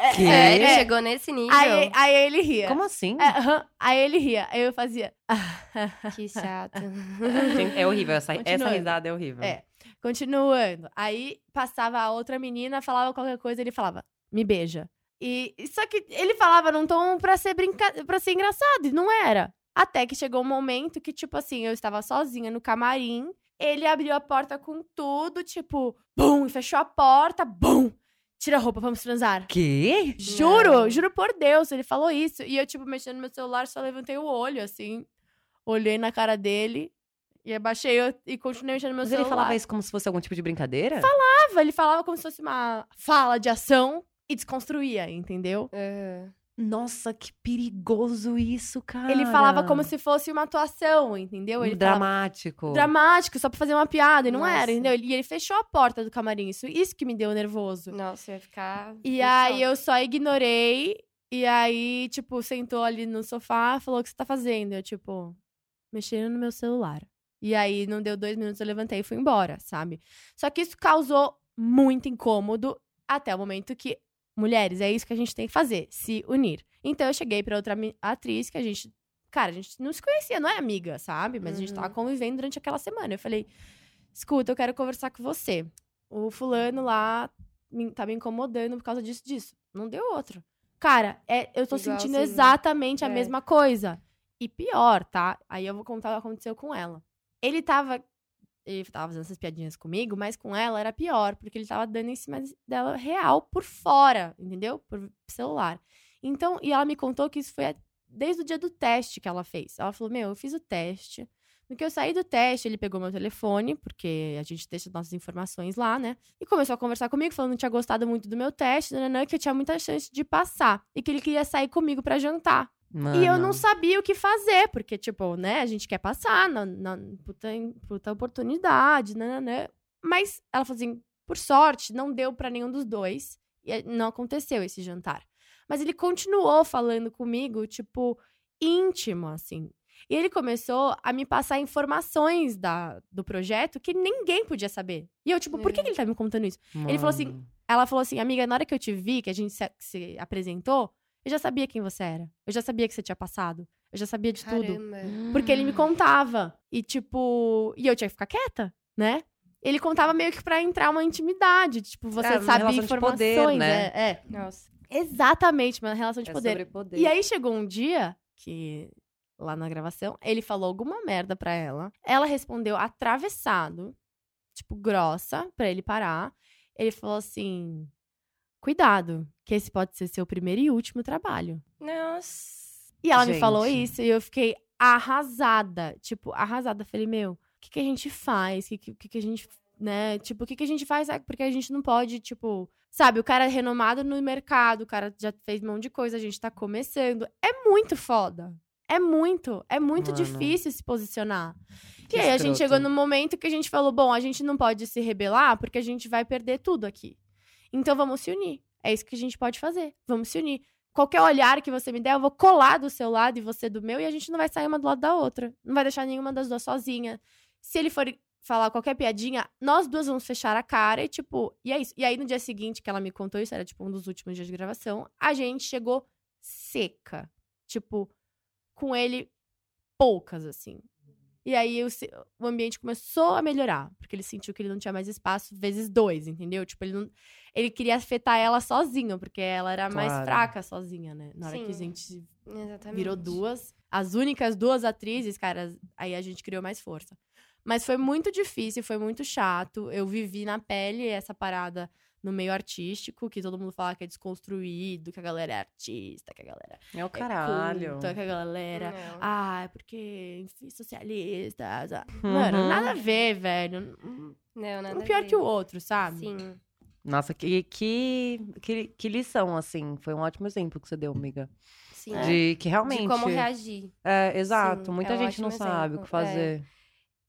É, é, Sério? é. Chegou nesse nível? Aí, aí ele ria. Como assim? É, aham. Aí ele ria. Aí eu fazia. Que chato. Gente, É horrível. Essa, essa risada é horrível. É. Continuando. Aí passava a outra menina, falava qualquer coisa, ele falava, me beija. E só que ele falava num tom pra ser brinca... para ser engraçado, e não era. Até que chegou um momento que, tipo assim, eu estava sozinha no camarim, ele abriu a porta com tudo, tipo, bum, e fechou a porta, bum! Tira a roupa, vamos transar. Quê? Juro, Não. juro por Deus, ele falou isso. E eu, tipo, mexendo no meu celular, só levantei o olho, assim. Olhei na cara dele e abaixei e continuei mexendo no meu Mas ele celular. falava isso como se fosse algum tipo de brincadeira? Falava, ele falava como se fosse uma fala de ação e desconstruía, entendeu? É. Nossa, que perigoso isso, cara. Ele falava como se fosse uma atuação, entendeu? Ele falava Dramático. dramático, só pra fazer uma piada, e não Nossa. era, entendeu? E ele fechou a porta do camarim, isso, isso que me deu nervoso. Nossa, ia ficar. E em aí eu só ignorei, e aí, tipo, sentou ali no sofá, falou o que você tá fazendo. Eu, tipo, mexendo no meu celular. E aí, não deu dois minutos, eu levantei e fui embora, sabe? Só que isso causou muito incômodo até o momento que, mulheres, é isso que a gente tem que fazer, se unir. Então eu cheguei pra outra atriz que a gente. Cara, a gente não se conhecia, não é amiga, sabe? Mas a gente tava Uhum. convivendo durante aquela semana. Eu falei: escuta, eu quero conversar com você. O fulano lá me- tá me incomodando por causa disso, disso. Não deu outro. Cara, é, eu tô sentindo exatamente a É. mesma coisa. E pior, tá? Aí eu vou contar o que aconteceu com ela. Ele tava. Ele tava fazendo essas piadinhas comigo, mas com ela era pior, porque ele tava dando em cima dela real por fora, entendeu? Por celular. Então, e ela me contou que isso foi desde o dia do teste que ela fez. Ela falou: Meu, eu fiz o teste. No que eu saí do teste, ele pegou meu telefone, porque a gente deixa nossas informações lá, né? E começou a conversar comigo, falando que tinha gostado muito do meu teste, nananã, que eu tinha muita chance de passar. E que ele queria sair comigo pra jantar. E eu não sabia o que fazer, porque, tipo, né, a gente quer passar na, na puta, puta oportunidade, nananã. Mas ela falou assim: por sorte, não deu pra nenhum dos dois. E não aconteceu esse jantar. Mas ele continuou falando comigo, tipo, íntimo, assim. E ele começou a me passar informações da, do projeto que ninguém podia saber. E eu, tipo, por que, que ele tá me contando isso? Ele falou assim, Mano. Ela falou assim, amiga, na hora que eu te vi, que a gente se, se apresentou, eu já sabia quem você era. Eu já sabia que você tinha passado. Eu já sabia de tudo. Caramba. Porque ele me contava. E, tipo, e eu tinha que ficar quieta, né? Ele contava meio que pra entrar uma intimidade. Tipo, você É, uma sabia informações. poder, né? É, é. Nossa. Exatamente, uma relação de É poder. sobre poder. E aí chegou um dia que, lá na gravação, ele falou alguma merda pra ela. Ela respondeu atravessado, tipo, grossa, pra ele parar. Ele falou assim: Cuidado, que esse pode ser seu primeiro e último trabalho. Nossa. E ela me Gente. falou isso e eu fiquei arrasada. Tipo, arrasada. Falei, meu, o que, que a gente faz? O que, que, que a gente. Né? Tipo, o que, que a gente faz? Ah, Porque a gente não pode, tipo. Sabe, o cara é renomado no mercado, o cara já fez mão de coisa, a gente tá começando. É muito foda. É muito, é muito Mano. difícil se posicionar. Que e aí a gente escroto. chegou num momento que a gente falou: bom, a gente não pode se rebelar porque a gente vai perder tudo aqui. Então vamos se unir. É isso que a gente pode fazer. Vamos se unir. Qualquer olhar que você me der, eu vou colar do seu lado e você do meu, e a gente não vai sair uma do lado da outra. Não vai deixar nenhuma das duas sozinha. Se ele for falar qualquer piadinha, nós duas vamos fechar a cara e, tipo, e é isso. E aí, no dia seguinte que ela me contou isso, era tipo um dos últimos dias de gravação, a gente chegou seca. Tipo, com ele poucas, assim. E aí o, o ambiente começou a melhorar, porque ele sentiu que ele não tinha mais espaço, vezes dois, entendeu? Tipo, ele não. Ele queria afetar ela sozinho, porque ela era mais Claro. fraca sozinha, né? Na hora que a Sim. gente Exatamente. virou duas. As únicas duas atrizes, cara, aí a gente criou mais força. Mas foi muito difícil, foi muito chato. Eu vivi na pele essa parada no meio artístico, que todo mundo fala que é desconstruído, que a galera é artista, que a galera É o é caralho. culta, que a galera. Não. Ah, é porque enfim, socialista. Uhum. Mano, nada a ver, velho. Um Não, nada um a pior ver. que o outro, sabe? Sim. Nossa, que, que, que, que lição, assim. Foi um ótimo exemplo que você deu, amiga. Sim. De que realmente. De como reagir. É, exato. Sim, Muita é um gente não sabe o que fazer.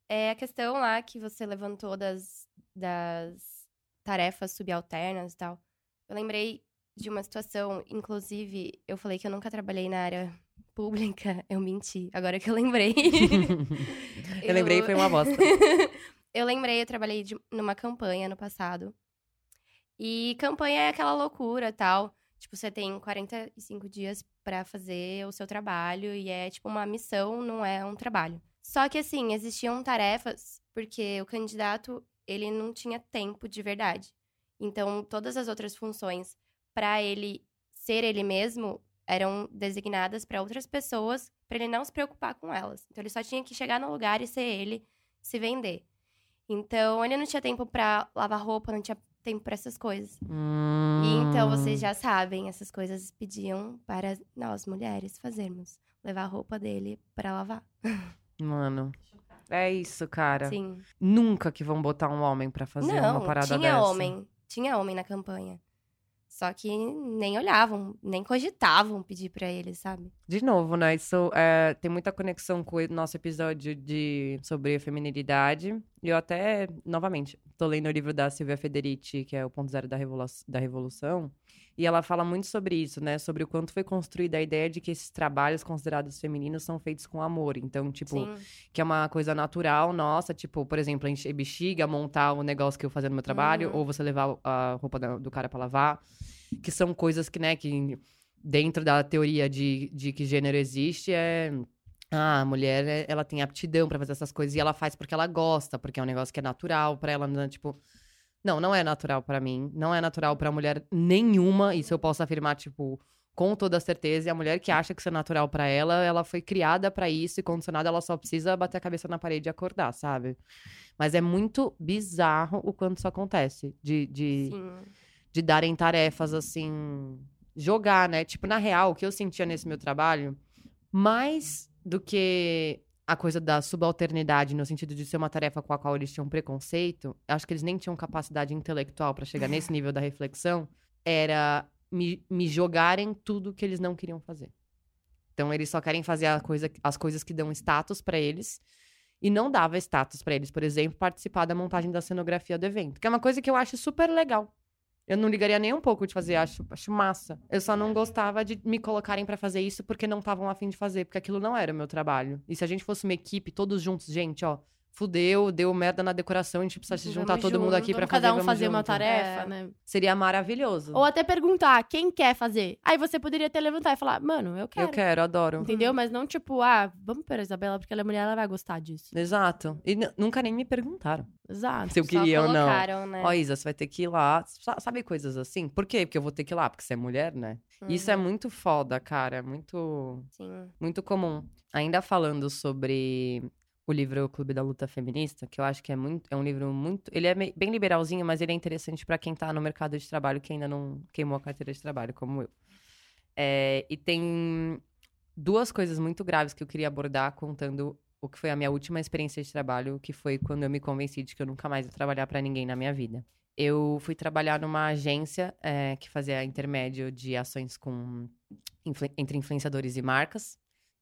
É a questão lá que você levantou das, das tarefas subalternas e tal. Eu lembrei de uma situação, inclusive, eu falei que eu nunca trabalhei na área pública. Eu menti, agora que eu lembrei. Eu lembrei e foi uma bosta. eu lembrei, eu trabalhei de- numa campanha no passado. E campanha é aquela loucura tal. Tipo, você tem 45 dias pra fazer o seu trabalho e é tipo uma missão, não é um trabalho. Só que assim, existiam tarefas porque o candidato, ele não tinha tempo de verdade. Então, todas as outras funções pra ele ser ele mesmo eram designadas pra outras pessoas, pra ele não se preocupar com elas. Então, ele só tinha que chegar no lugar e ser ele, se vender. Então, ele não tinha tempo pra lavar roupa, não tinha tempo pra essas coisas. Hum. E então vocês já sabem, essas coisas pediam para nós mulheres fazermos. Levar a roupa dele pra lavar. Mano. É isso, cara. Sim. Nunca que vão botar um homem pra fazer Não, uma parada tinha dessa. homem. Tinha homem na campanha. Só que nem olhavam, nem cogitavam pedir pra eles, sabe? De novo, né? Isso é, tem muita conexão com o nosso episódio de, sobre feminilidade. Eu até, novamente, tô lendo o livro da Silvia Federici, que é o Ponto Zero da, Revolu da Revolução. E ela fala muito sobre isso, né? Sobre o quanto foi construída a ideia de que esses trabalhos considerados femininos são feitos com amor. Então, tipo, Sim. que é uma coisa natural nossa, tipo, por exemplo, encher bexiga, montar o negócio que eu fazia no meu trabalho, Uhum. ou você levar a roupa do cara pra lavar, que são coisas que, né, que dentro da teoria de, de que gênero existe é ah, a mulher é- ela tem aptidão pra fazer essas coisas e ela faz porque ela gosta, porque é um negócio que é natural pra ela, né? tipo, não, não é natural pra mim, não é natural pra mulher nenhuma, isso eu posso afirmar, tipo, com toda certeza, e a mulher que acha que isso é natural pra ela, ela foi criada pra isso e condicionada, ela só precisa bater a cabeça na parede e acordar, sabe? Mas é muito bizarro o quanto isso acontece, de, de, Sim. de darem tarefas assim, jogar, né? Tipo, na real, o que eu sentia nesse meu trabalho, mais do que a coisa da subalternidade, no sentido de ser uma tarefa com a qual eles tinham preconceito, acho que eles nem tinham capacidade intelectual pra chegar nesse nível da reflexão, era me, me jogarem tudo que eles não queriam fazer. Então, eles só querem fazer coisa, as coisas que dão status pra eles. E não dava status pra eles, por exemplo, participar da montagem da cenografia do evento. Que é uma coisa que eu acho super legal. Eu não ligaria nem um pouco de fazer, acho, acho massa. Eu só não gostava de me colocarem pra fazer isso porque não estavam afim de fazer, porque aquilo não era o meu trabalho. E se a gente fosse uma equipe, todos juntos, gente, ó, fudeu, deu merda na decoração, a gente precisa se juntar todo mundo junto, aqui pra Vamos fazer cada um vamos fazer uma junto. tarefa, É. né? Seria maravilhoso. Ou até perguntar quem quer fazer. Aí você poderia até levantar e falar, mano, eu quero. Eu quero, adoro. Entendeu? Mas não tipo, ah, vamos para a Isabela porque ela é mulher, ela vai gostar disso. Exato. E nunca nem me perguntaram Exato. se eu Só queria ou não. né? Ó, Isa, você vai ter que ir lá. Sa- Sabe coisas assim? Por quê? Porque eu vou ter que ir lá, porque você é mulher, né? Isso é Uhum, muito foda, cara. É muito, Sim. muito comum. Ainda falando sobre o livro Clube da Luta Feminista, que eu acho que é muito. É um livro muito. Ele é bem liberalzinho, mas ele é interessante pra quem tá no mercado de trabalho que ainda não queimou a carteira de trabalho, como eu. É, e tem duas coisas muito graves que eu queria abordar contando o que foi a minha última experiência de trabalho, que foi quando eu me convenci de que eu nunca mais ia trabalhar pra ninguém na minha vida. Eu fui trabalhar numa agência é, que fazia intermédio de ações com entre influenciadores e marcas.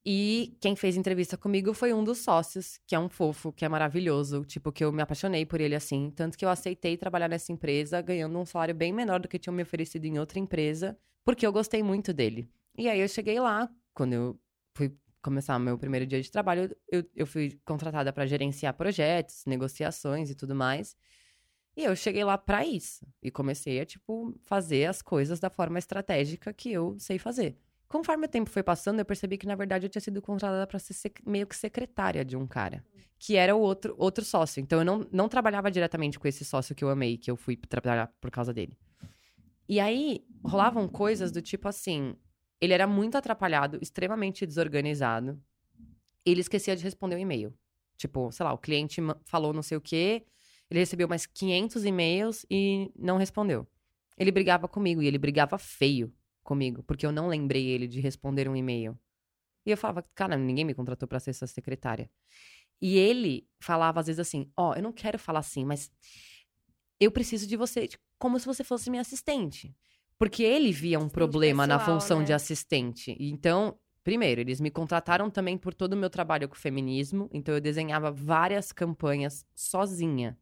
E quem fez entrevista comigo foi um dos sócios, que é um fofo, que é maravilhoso. Tipo, que eu me apaixonei por ele assim. Tanto que eu aceitei trabalhar nessa empresa, ganhando um salário bem menor do que tinham me oferecido em outra empresa, porque eu gostei muito dele. E aí eu cheguei lá, quando eu fui começar meu primeiro dia de trabalho, eu, eu fui contratada para gerenciar projetos, negociações e tudo mais. E eu cheguei lá pra isso. E comecei a, tipo, fazer as coisas da forma estratégica que eu sei fazer. Conforme o tempo foi passando, eu percebi que, na verdade, eu tinha sido contratada pra ser meio que secretária de um cara. Que era o outro, outro sócio. Então, eu não, não trabalhava diretamente com esse sócio que eu amei, que eu fui trabalhar por causa dele. E aí, rolavam coisas do tipo assim... Ele era muito atrapalhado, extremamente desorganizado. Ele esquecia de responder um e-mail. Tipo, sei lá, o cliente falou não sei o quê, ele recebeu mais 500 e-mails e não respondeu. Ele brigava comigo e ele brigava feio comigo, porque eu não lembrei ele de responder um e-mail. E eu falava, cara, ninguém me contratou pra ser essa secretária. E ele falava às vezes assim: Ó, eu não quero falar assim, mas eu preciso de você tipo, como se você fosse minha assistente. Porque ele via um Assistente problema na pessoal, função de né? assistente. E Então, primeiro, eles me contrataram também por todo o meu trabalho com feminismo. Então, eu desenhava várias campanhas sozinha.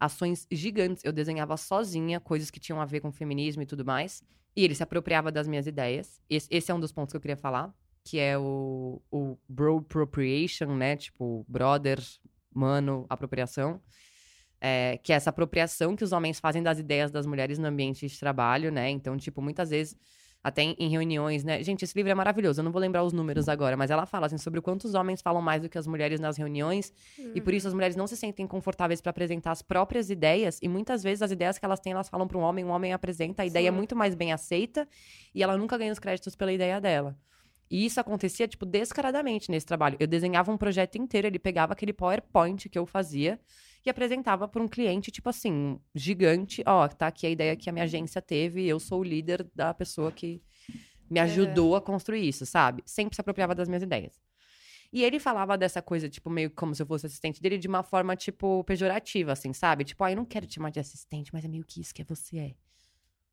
Ações gigantes. Eu desenhava sozinha coisas que tinham a ver com feminismo e tudo mais. E ele se apropriava das minhas ideias. Esse, esse é um dos pontos que eu queria falar. Que é o, o bro appropriation, né? Tipo, brother, mano, apropriação. É, que é essa apropriação que os homens fazem das ideias das mulheres no ambiente de trabalho, né? Então, tipo, muitas vezes, até em, reuniões, né? Gente, esse livro é maravilhoso, eu não vou lembrar os números agora, mas ela fala, assim, sobre o quanto os homens falam mais do que as mulheres nas reuniões, e por isso as mulheres não se sentem confortáveis para apresentar as próprias ideias, e muitas vezes as ideias que elas têm, elas falam para um homem, o homem apresenta, a ideia é Sim. muito mais bem aceita, e ela nunca ganha os créditos pela ideia dela. E isso acontecia, tipo, descaradamente nesse trabalho. Eu desenhava um projeto inteiro, ele pegava aquele PowerPoint que eu fazia e apresentava para um cliente, tipo assim, gigante. Ó, tá aqui a ideia que a minha agência teve, eu sou o líder da pessoa que me ajudou a construir isso, sabe? Sempre se apropriava das minhas ideias. E ele falava dessa coisa, tipo, meio como se eu fosse assistente dele, de uma forma, tipo, pejorativa, assim, sabe? Tipo, ah, eu não quero te chamar de assistente, mas é meio que isso que você é.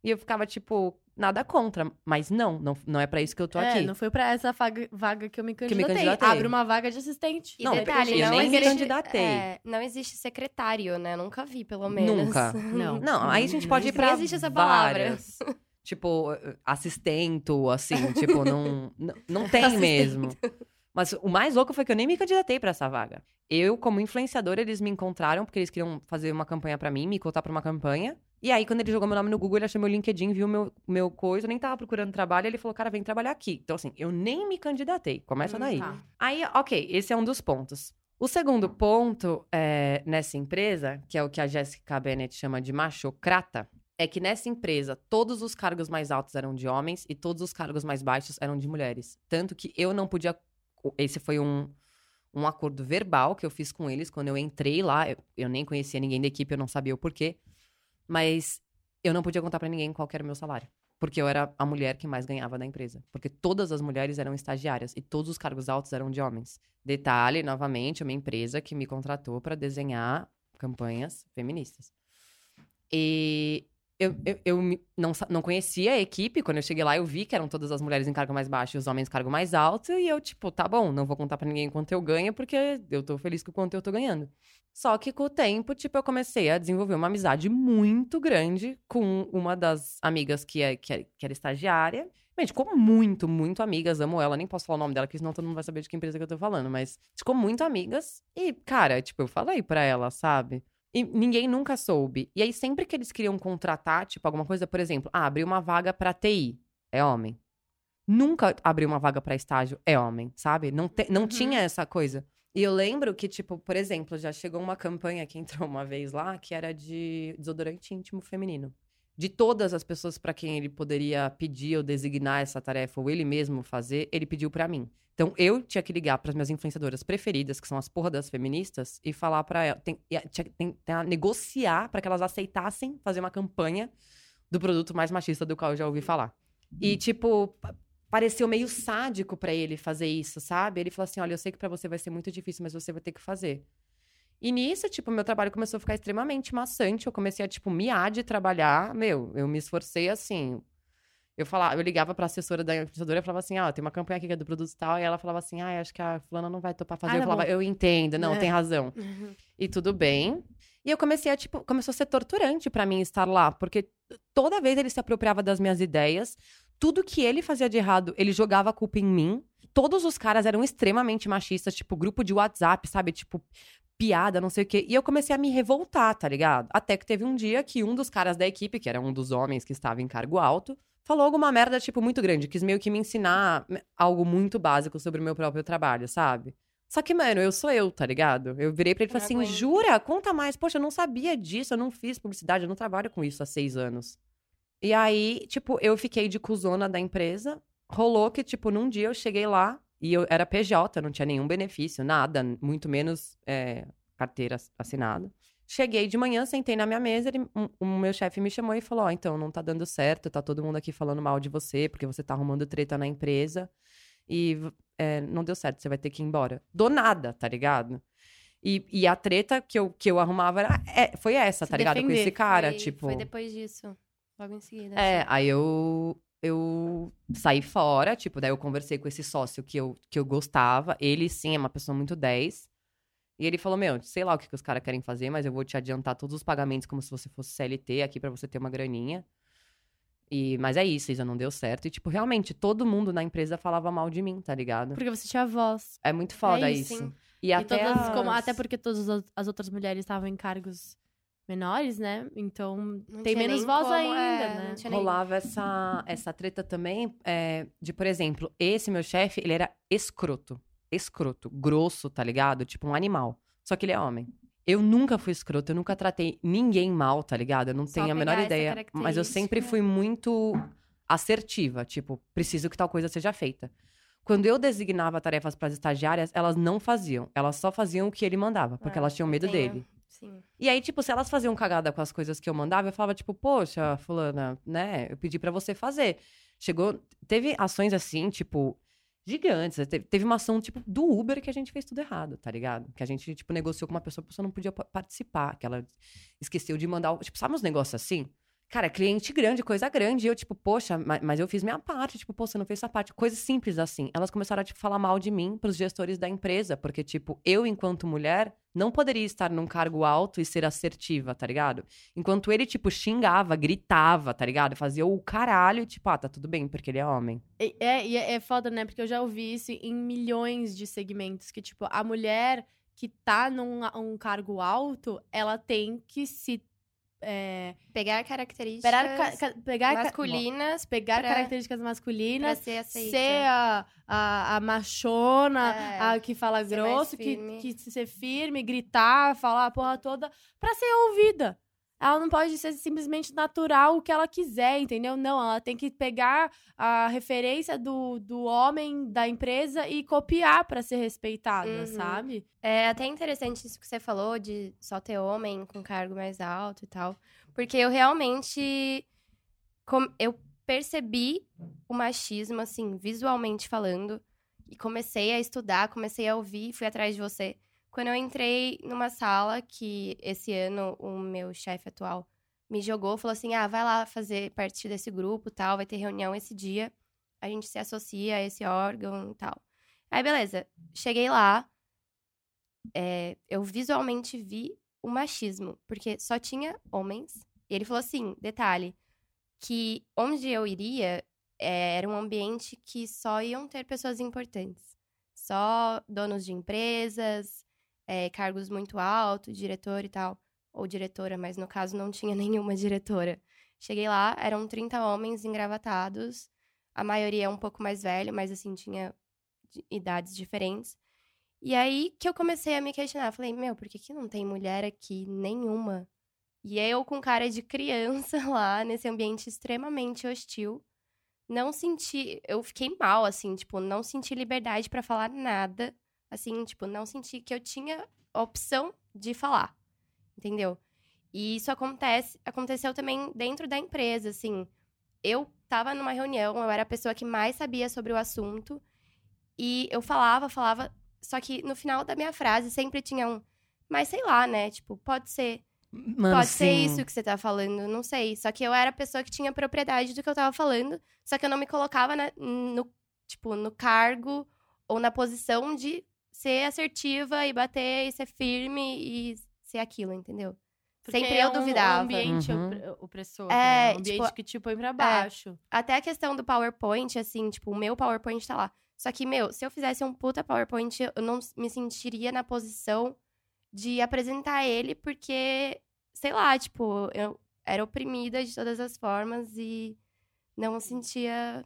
E eu ficava, tipo, nada contra. Mas não, não, não é pra isso que eu tô É, aqui. não foi pra essa vaga, vaga que eu me me candidatei. candidatei. Abre uma vaga de assistente. E Não, detalhe, eu não nem me existe, candidatei. é, não existe secretário, né? Nunca vi, pelo menos. Nunca. Não. Não, aí a gente pode ir pra existe essa palavra. várias. Tipo, assistento, assim, tipo, não, não, não tem mesmo. Mas o mais louco foi que eu nem me candidatei pra essa vaga. Eu, como influenciadora, eles me encontraram porque eles queriam fazer uma campanha pra mim, me contar pra uma campanha. E aí, quando ele jogou meu nome no Google, ele achou meu LinkedIn, viu meu, meu coisa, eu nem tava procurando trabalho, ele falou, cara, vem trabalhar aqui. Então, assim, eu nem me candidatei. Começa Hum, daí. tá. Aí, ok, esse é um dos pontos. O segundo ponto é, nessa empresa, que é o que a Jessica Bennett chama de machocrata, é que nessa empresa todos os cargos mais altos eram de homens e todos os cargos mais baixos eram de mulheres. Tanto que eu não podia. Esse foi um, um acordo verbal que eu fiz com eles quando eu entrei lá. Eu, eu nem conhecia ninguém da equipe, eu não sabia o porquê. Mas eu não podia contar pra ninguém qual era o meu salário. Porque eu era a mulher que mais ganhava da empresa. Porque todas as mulheres eram estagiárias e todos os cargos altos eram de homens. Detalhe, novamente, uma empresa que me contratou para desenhar campanhas feministas. E eu, eu, eu não, não conhecia a equipe. Quando eu cheguei lá, eu vi que eram todas as mulheres em cargo mais baixo e os homens em cargo mais alto. E eu, tipo, tá bom, não vou contar pra ninguém quanto eu ganho, porque eu tô feliz com o quanto eu tô ganhando. Só que com o tempo, tipo, eu comecei a desenvolver uma amizade muito grande com uma das amigas que, é, que, é- que era estagiária. Gente, ficou muito, muito amigas. Amo ela, nem posso falar o nome dela, porque senão todo mundo vai saber de que empresa que eu tô falando. Mas ficou muito amigas. E, cara, tipo, eu falei pra ela, sabe? E ninguém nunca soube. E aí, sempre que eles queriam contratar, tipo, alguma coisa, por exemplo, ah, abriu uma vaga pra TI, é homem. Nunca abriu uma vaga pra estágio, é homem, sabe? Não, te- não Uhum. tinha essa coisa. E eu lembro que, tipo, por exemplo, já chegou uma campanha que entrou uma vez lá, que era de desodorante íntimo feminino. De todas as pessoas pra quem ele poderia pedir ou designar essa tarefa, ou ele mesmo fazer, ele pediu pra mim. Então, eu tinha que ligar pras minhas influenciadoras preferidas, que são as porra das feministas, e falar pra elas, tem, que tem- tem a negociar pra que elas aceitassem fazer uma campanha do produto mais machista do qual eu já ouvi falar. E, tipo, pa- pareceu meio sádico pra ele fazer isso, sabe? Ele falou assim: olha, eu sei que pra você vai ser muito difícil, mas você vai ter que fazer. E nisso, tipo, meu trabalho começou a ficar extremamente maçante. Eu comecei a, tipo, miar de trabalhar. Meu, eu me esforcei assim. Eu falava, eu ligava pra assessora da influenciadora e falava assim: ó, tem uma campanha aqui que é do produto tal. E ela falava assim: ah, acho que a fulana não vai topar fazer. Ah, eu tá falava, bom. eu entendo, não, É. tem razão. E tudo bem. E eu comecei a, tipo, começou a ser torturante pra mim estar lá, porque toda vez ele se apropriava das minhas ideias, tudo que ele fazia de errado, ele jogava a culpa em mim. Todos os caras eram extremamente machistas, tipo, grupo de WhatsApp, sabe? Tipo, piada, não sei o quê. E eu comecei a me revoltar, tá ligado? Até que teve um dia que um dos caras da equipe, que era um dos homens que estava em cargo alto, falou alguma merda, tipo, muito grande. Quis meio que me ensinar algo muito básico sobre o meu próprio trabalho, sabe? Só que, mano, eu sou eu, tá ligado? Eu virei pra ele e falei assim: aguento. jura? Conta mais. Poxa, eu não sabia disso, eu não fiz publicidade, eu não trabalho com isso há seis anos. E aí, tipo, eu fiquei de cuzona da empresa. Rolou que, tipo, num dia eu cheguei lá e eu era PJ, não tinha nenhum benefício, nada, muito menos é, carteira ass- assinada. Cheguei de manhã, sentei na minha mesa, ele, um- o meu chefe me chamou e falou: Ó, então, não tá dando certo, tá todo mundo aqui falando mal de você, porque você tá arrumando treta na empresa. E é, não deu certo, você vai ter que ir embora. Do nada, tá ligado? E, e a treta que eu, que eu arrumava era, é, foi essa, Se tá ligado? Com defender. esse cara, foi, tipo. Foi depois disso. Logo em seguida. É, assim. aí eu, eu saí fora, tipo, daí eu conversei com esse sócio que eu, que eu gostava. Ele, sim, é uma pessoa muito 10. E ele falou, meu, sei lá o que, que os caras querem fazer, mas eu vou te adiantar todos os pagamentos como se você fosse CLT aqui pra você ter uma graninha. E, mas é isso, Isa, não deu certo. E, tipo, realmente, todo mundo na empresa falava mal de mim, tá ligado? Porque você tinha voz. É muito foda É isso. isso, sim. E, E até, todas, como- as- até porque todas as- as outras mulheres estavam em cargos menores, né? Então Não tem menos voz como, ainda, é, né? não tinha nem- rolava essa, essa treta também é, de, por exemplo, esse meu chefe, ele era escroto. Escroto. Grosso, tá ligado? Tipo um animal. Só que ele é homem. Eu nunca fui escroto, eu nunca tratei ninguém mal, tá ligado? Eu não Só tenho a menor ideia. Mas eu sempre fui muito assertiva. Tipo, preciso que tal coisa seja feita. Quando eu designava tarefas para as estagiárias, elas não faziam. Elas só faziam o que ele mandava, porque Ah, elas tinham medo tenho- dele. Sim. E aí, tipo, se elas faziam cagada com as coisas que eu mandava, eu falava, tipo, poxa, fulana, né? Eu pedi pra você fazer. Chegou. Teve ações assim, tipo, gigantes. Teve, uma ação, tipo, do Uber que a gente fez tudo errado, tá ligado? Que a gente, tipo, negociou com uma pessoa, a pessoa não podia pa- participar, que ela esqueceu de mandar. Tipo, sabe uns negócios assim? Cara, cliente grande, coisa grande. E eu, tipo, poxa, ma- mas eu fiz minha parte. Tipo, pô, você não fez sua parte. Coisas simples assim. Elas começaram a, tipo, falar mal de mim pros gestores da empresa. Porque, tipo, eu, enquanto mulher, não poderia estar num cargo alto e ser assertiva, tá ligado? Enquanto ele, tipo, xingava, gritava, tá ligado? Fazia o caralho, tipo, ah, tá tudo bem, porque ele é homem. E- É, e é, é foda, né? Porque eu já ouvi isso em milhões de segmentos. Que, tipo, a mulher que tá num um cargo alto, ela tem que se. É, Pegar características pegar, ca- pegar, masculinas pegar pra- características masculinas, ser ser a, a, a machona, É, a que fala grosso, que, que se ser firme, gritar, falar a porra toda, pra ser ouvida. Ela não pode ser simplesmente natural o que ela quiser, entendeu? Não, ela tem que pegar a referência do, do homem da empresa e copiar pra ser respeitada, Uhum. sabe? É até interessante isso que você falou de só ter homem com cargo mais alto e tal. Porque eu realmente. eu percebi o machismo, assim, visualmente falando. E comecei a estudar, comecei a ouvir, fui atrás de você. Quando eu entrei numa sala que esse ano o meu chefe atual me jogou, falou assim: ah, vai lá fazer parte desse grupo tal, vai ter reunião esse dia. A gente se associa a esse órgão tal. Aí, beleza. Cheguei lá, é, eu visualmente vi o machismo, porque só tinha homens. E ele falou assim: detalhe, que onde eu iria é, era um ambiente que só iam ter pessoas importantes. Só donos de empresas, é, cargos muito altos, diretor e tal. Ou diretora, mas no caso não tinha nenhuma diretora. Cheguei lá, eram 30 homens engravatados. A maioria um pouco mais velho, mas assim, tinha de- idades diferentes. E aí que eu comecei a me questionar. Falei, meu, por que, que não tem mulher aqui nenhuma? E eu com cara de criança lá, nesse ambiente extremamente hostil. Não senti. Eu fiquei mal, assim, tipo, não senti liberdade pra falar nada. Assim, tipo, não senti que eu tinha opção de falar. Entendeu? E isso acontece, aconteceu também dentro da empresa, assim. Eu tava numa reunião, eu era a pessoa que mais sabia sobre o assunto. E eu falava, falava, só que no final da minha frase sempre tinha um. Mas sei lá, né? Tipo, pode ser. Mano, pode ser sim. isso que você tá falando, não sei. Só que eu era a pessoa que tinha propriedade do que eu tava falando. Só que eu não me colocava na- no, tipo, no cargo ou na posição de ser assertiva e bater e ser firme e ser aquilo, entendeu? Porque Sempre é eu um- duvidava. Um ambiente Uhum. opre- opressor. É, né? Um ambiente tipo, que te põe pra baixo. Até a questão do PowerPoint, assim, tipo, o meu PowerPoint tá lá. Só que, meu, se eu fizesse um puta PowerPoint, eu não me sentiria na posição de apresentar ele, porque, sei lá, tipo, eu era oprimida de todas as formas e não sentia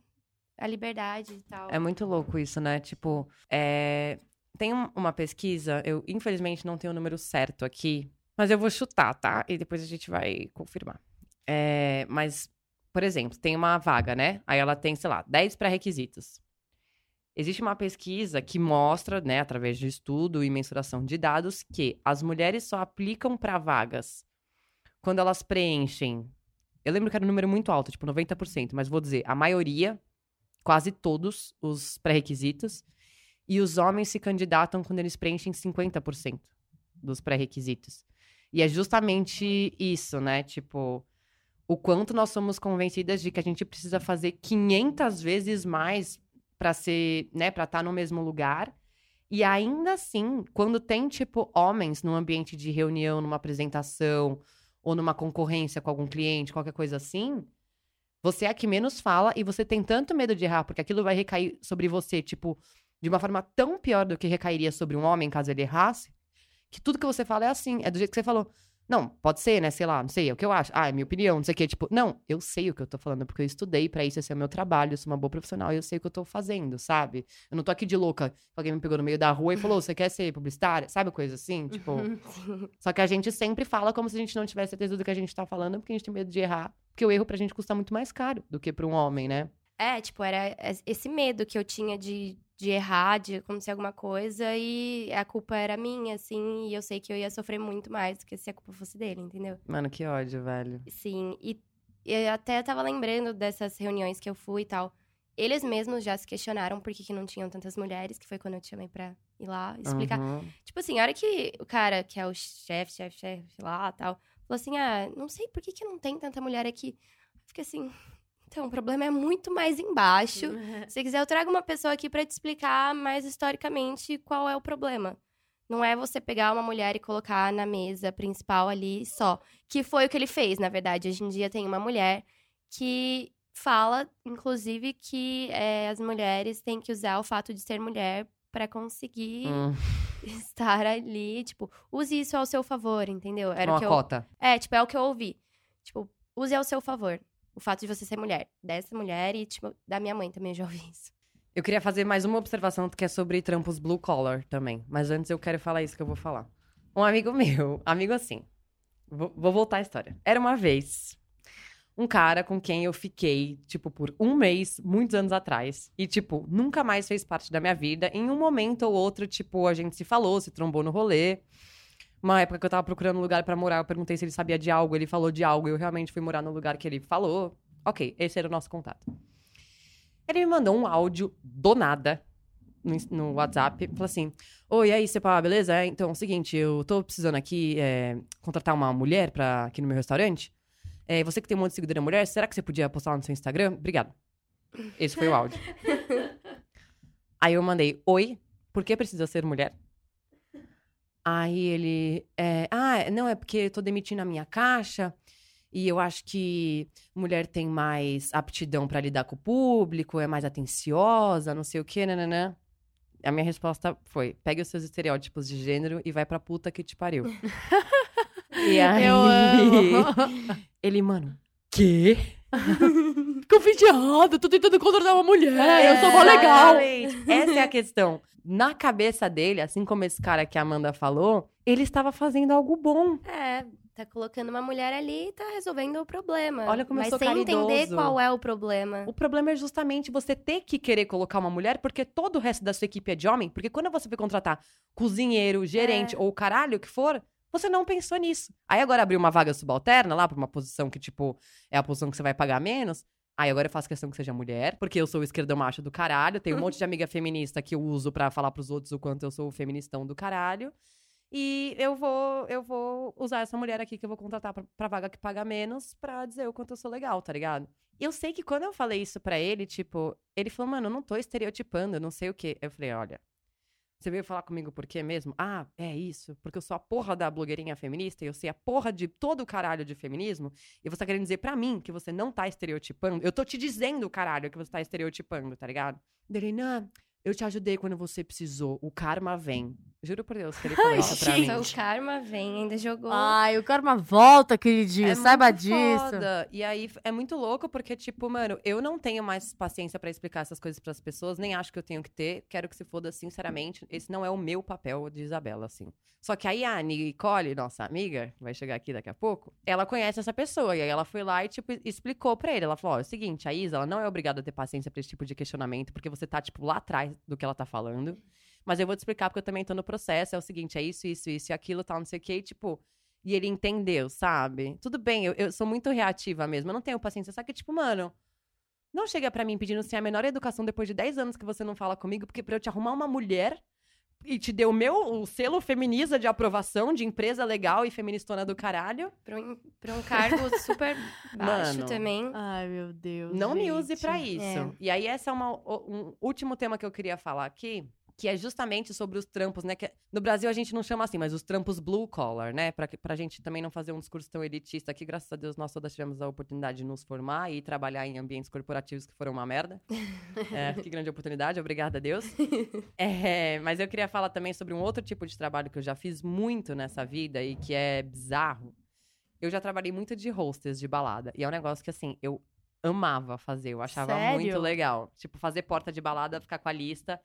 a liberdade e tal. É muito louco isso, né? Tipo, é, tem um- uma pesquisa, eu infelizmente não tenho o número certo aqui, mas eu vou chutar, tá? E depois a gente vai confirmar. É, mas, por exemplo, tem uma vaga, né? Aí ela tem, sei lá, 10 pré-requisitos. Existe uma pesquisa que mostra, né, através de estudo e mensuração de dados, que as mulheres só aplicam para vagas quando elas preenchem. Eu lembro que era um número muito alto, tipo 90%, mas vou dizer, a maioria quase todos os pré-requisitos. E os homens se candidatam quando eles preenchem 50% dos pré-requisitos. E é justamente isso, né? Tipo, o quanto nós somos convencidas de que a gente precisa fazer 500 vezes mais para ser, né, para estar no mesmo lugar. E ainda assim, quando tem tipo homens num ambiente de reunião, numa apresentação ou numa concorrência com algum cliente, qualquer coisa assim, você é a que menos fala e você tem tanto medo de errar, porque aquilo vai recair sobre você, tipo, de uma forma tão pior do que recairia sobre um homem caso ele errasse, que tudo que você fala é assim, é do jeito que você falou. Não, pode ser, né? Sei lá, não sei, é o que eu acho. Ah, é minha opinião, não sei o quê. Tipo, não, eu sei o que eu tô falando, porque eu estudei pra isso, esse é o meu trabalho, eu sou uma boa profissional e eu sei o que eu tô fazendo, sabe? Eu não tô aqui de louca, alguém me pegou no meio da rua e falou, você quer ser publicitária? Sabe coisa assim? Tipo, só que a gente sempre fala como se a gente não tivesse certeza do que a gente tá falando, porque a gente tem medo de errar. Porque o erro pra gente custa muito mais caro do que pra um homem, né? É, tipo, era esse medo que eu tinha de, de errar, de acontecer alguma coisa e a culpa era minha, assim, e eu sei que eu ia sofrer muito mais do que se a culpa fosse dele, entendeu? Mano, que ódio, velho. Sim, e eu até tava lembrando dessas reuniões que eu fui e tal. Eles mesmos já se questionaram por que, que não tinham tantas mulheres, que foi quando eu te chamei pra ir lá explicar. Uhum. Tipo assim, a hora que o cara, que é o chefe, chefe, chefe lá tal, falou assim: ah, não sei por que, que não tem tanta mulher aqui. Eu fiquei assim. Então, o problema é muito mais embaixo. Se você quiser, eu trago uma pessoa aqui pra te explicar mais historicamente qual é o problema. Não é você pegar uma mulher e colocar na mesa principal ali só. Que foi o que ele fez, na verdade. Hoje em dia tem uma mulher que fala, inclusive, que é, as mulheres têm que usar o fato de ser mulher pra conseguir Hum, estar ali. Tipo, use isso ao seu favor, entendeu? Era uma o que eu... cota. É, tipo, é o que eu ouvi. Tipo, use ao seu favor. O fato de você ser mulher. Dessa mulher e, tipo, da minha mãe também já ouvi isso. Eu queria fazer mais uma observação que é sobre trampos blue collar também. Mas antes eu quero falar isso que eu vou falar. Um amigo meu, amigo assim. Vou, vou voltar à história. Era uma vez um cara com quem eu fiquei, tipo, por um mês, muitos anos atrás. E, tipo, nunca mais fez parte da minha vida. Em um momento ou outro, tipo, a gente se falou, se trombou no rolê. Uma época que eu tava procurando um lugar pra morar, eu perguntei se ele sabia de algo, ele falou de algo, eu realmente fui morar no lugar que ele falou. Ok, esse era o nosso contato. Ele me mandou um áudio do nada no, no WhatsApp. Falou assim: Oi, e aí, Cepa, beleza? É, então, é o seguinte, eu tô precisando aqui é, contratar uma mulher pra, aqui no meu restaurante. É, você que tem um monte de seguidora mulher, será que você podia postar lá no seu Instagram? Obrigado. Esse foi o áudio. aí eu mandei: Oi, por que precisa ser mulher? Aí ele, é, ah, não, é porque eu tô demitindo a minha caixa e eu acho que mulher tem mais aptidão pra lidar com o público, é mais atenciosa, não sei o quê, nananã. A minha resposta foi: pegue os seus estereótipos de gênero e vai pra puta que te pariu. e aí, Eu amo. ele, mano, quê? Que eu fiz de errado, eu tô tentando contratar uma mulher, eu sou mó legal. Exatamente. Essa é a questão. Na cabeça dele, assim como esse cara que a Amanda falou, ele estava fazendo algo bom. É, tá colocando uma mulher ali e tá resolvendo o problema. Olha como eu Mas sou sem entender caridoso. qual é o problema. O problema é justamente você ter que querer colocar uma mulher, porque todo o resto da sua equipe é de homem. Porque quando você foi contratar cozinheiro, gerente É. ou o caralho que for, você não pensou nisso. Aí agora abriu uma vaga subalterna lá pra uma posição que, tipo, é a posição que você vai pagar menos. Aí agora eu faço questão que seja mulher, porque eu sou o esquerdomacho do caralho. Tenho um monte de amiga feminista que eu uso pra falar pros outros o quanto eu sou feministão do caralho. E eu vou, eu vou usar essa mulher aqui que eu vou contratar pra, pra vaga que paga menos pra dizer o quanto eu sou legal, tá ligado? Eu sei que quando eu falei isso pra ele, tipo, ele falou, mano, eu não tô estereotipando, eu não sei o quê. Eu falei, olha, você veio falar comigo por quê mesmo? Ah, é isso, porque eu sou a porra da blogueirinha feminista e eu sei a porra de todo o caralho de feminismo e você tá querendo dizer pra mim que você não tá estereotipando? Eu tô te dizendo, caralho, que você tá estereotipando, tá ligado? Dele, não, eu te ajudei quando você precisou, o karma vem. Juro por Deus que ele falou isso pra mim. O karma vem, ainda jogou. Ai, o karma volta, queridinho, É saiba disso. foda. E aí é muito louco porque, tipo, mano, eu não tenho mais paciência pra explicar essas coisas pras pessoas, nem acho que eu tenho que ter. Quero que se foda, sinceramente. Esse não é o meu papel de Isabela, assim. Só que aí a Nicole, nossa amiga, vai chegar aqui daqui a pouco, ela conhece essa pessoa. E aí ela foi lá e, tipo, explicou pra ele. Ela falou: ó, é o seguinte, a Isa, ela não é obrigada a ter paciência pra esse tipo de questionamento, porque você tá, tipo, lá atrás do que ela tá falando. Mas eu vou te explicar porque eu também tô no processo. É o seguinte, é isso, isso, isso e aquilo, tal, não sei o quê. E, tipo, e ele entendeu, sabe? Tudo bem, eu, eu sou muito reativa mesmo. Eu não tenho paciência. Só que, tipo, mano, não chega pra mim pedindo sem a menor educação depois de 10 anos que você não fala comigo, porque pra eu te arrumar uma mulher e te deu o meu o selo feminista de aprovação, de empresa legal e feministona do caralho, Pra um, pra um cargo super baixo Mano. também. Ai, meu Deus. não me use gente. pra isso. É. E aí, essa é uma, o- um último tema que eu queria falar aqui. Que é justamente sobre os trampos, né? Que é- no Brasil a gente não chama assim, mas os trampos blue collar, né? Pra, que- pra gente também não fazer um discurso tão elitista aqui. Graças a Deus, nós todas tivemos a oportunidade de nos formar e trabalhar em ambientes corporativos que foram uma merda. É, que grande oportunidade, obrigada a Deus. É, mas eu queria falar também sobre um outro tipo de trabalho que eu já fiz muito nessa vida e que é bizarro. Eu já trabalhei muito de hostess de balada. E é um negócio que, assim, eu amava fazer. Eu achava muito Sério? legal. Tipo, fazer porta de balada, ficar com a lista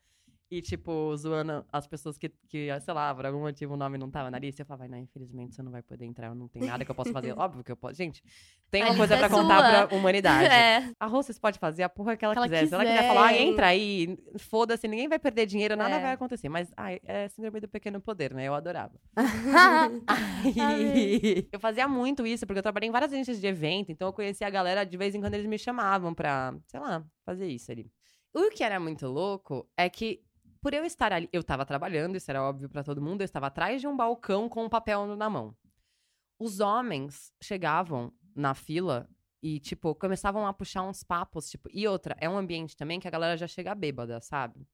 e, tipo, zoando as pessoas que, que, sei lá, por algum motivo o nome não tava na lista. Eu falava, não, infelizmente você não vai poder entrar, não tem nada que eu possa fazer. Óbvio que eu posso. Gente, tem A uma coisa lista pra é contar sua. pra humanidade. É. A hostess pode fazer a porra que ela, Que ela quiser. Se ela quiser quiser. falar, ah, entra aí, foda-se, ninguém vai perder dinheiro, nada É. vai acontecer. Mas, ai, é síndrome do pequeno poder, né? Eu adorava. Aí, eu fazia muito isso, porque eu trabalhei em várias agências de evento, então eu conhecia a galera, de vez em quando eles me chamavam pra, sei lá, fazer isso ali. O que era muito louco é que, por eu estar ali, eu tava trabalhando, isso era óbvio pra todo mundo, eu estava atrás de um balcão com um papel na mão. os homens chegavam na fila e, tipo, começavam a puxar uns papos, tipo, e outra, é um ambiente também que a galera já chega bêbada, sabe?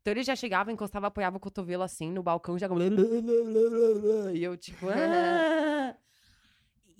Então ele já chegava, encostava, apoiava o cotovelo assim no balcão, já. E eu, tipo. "Ah!"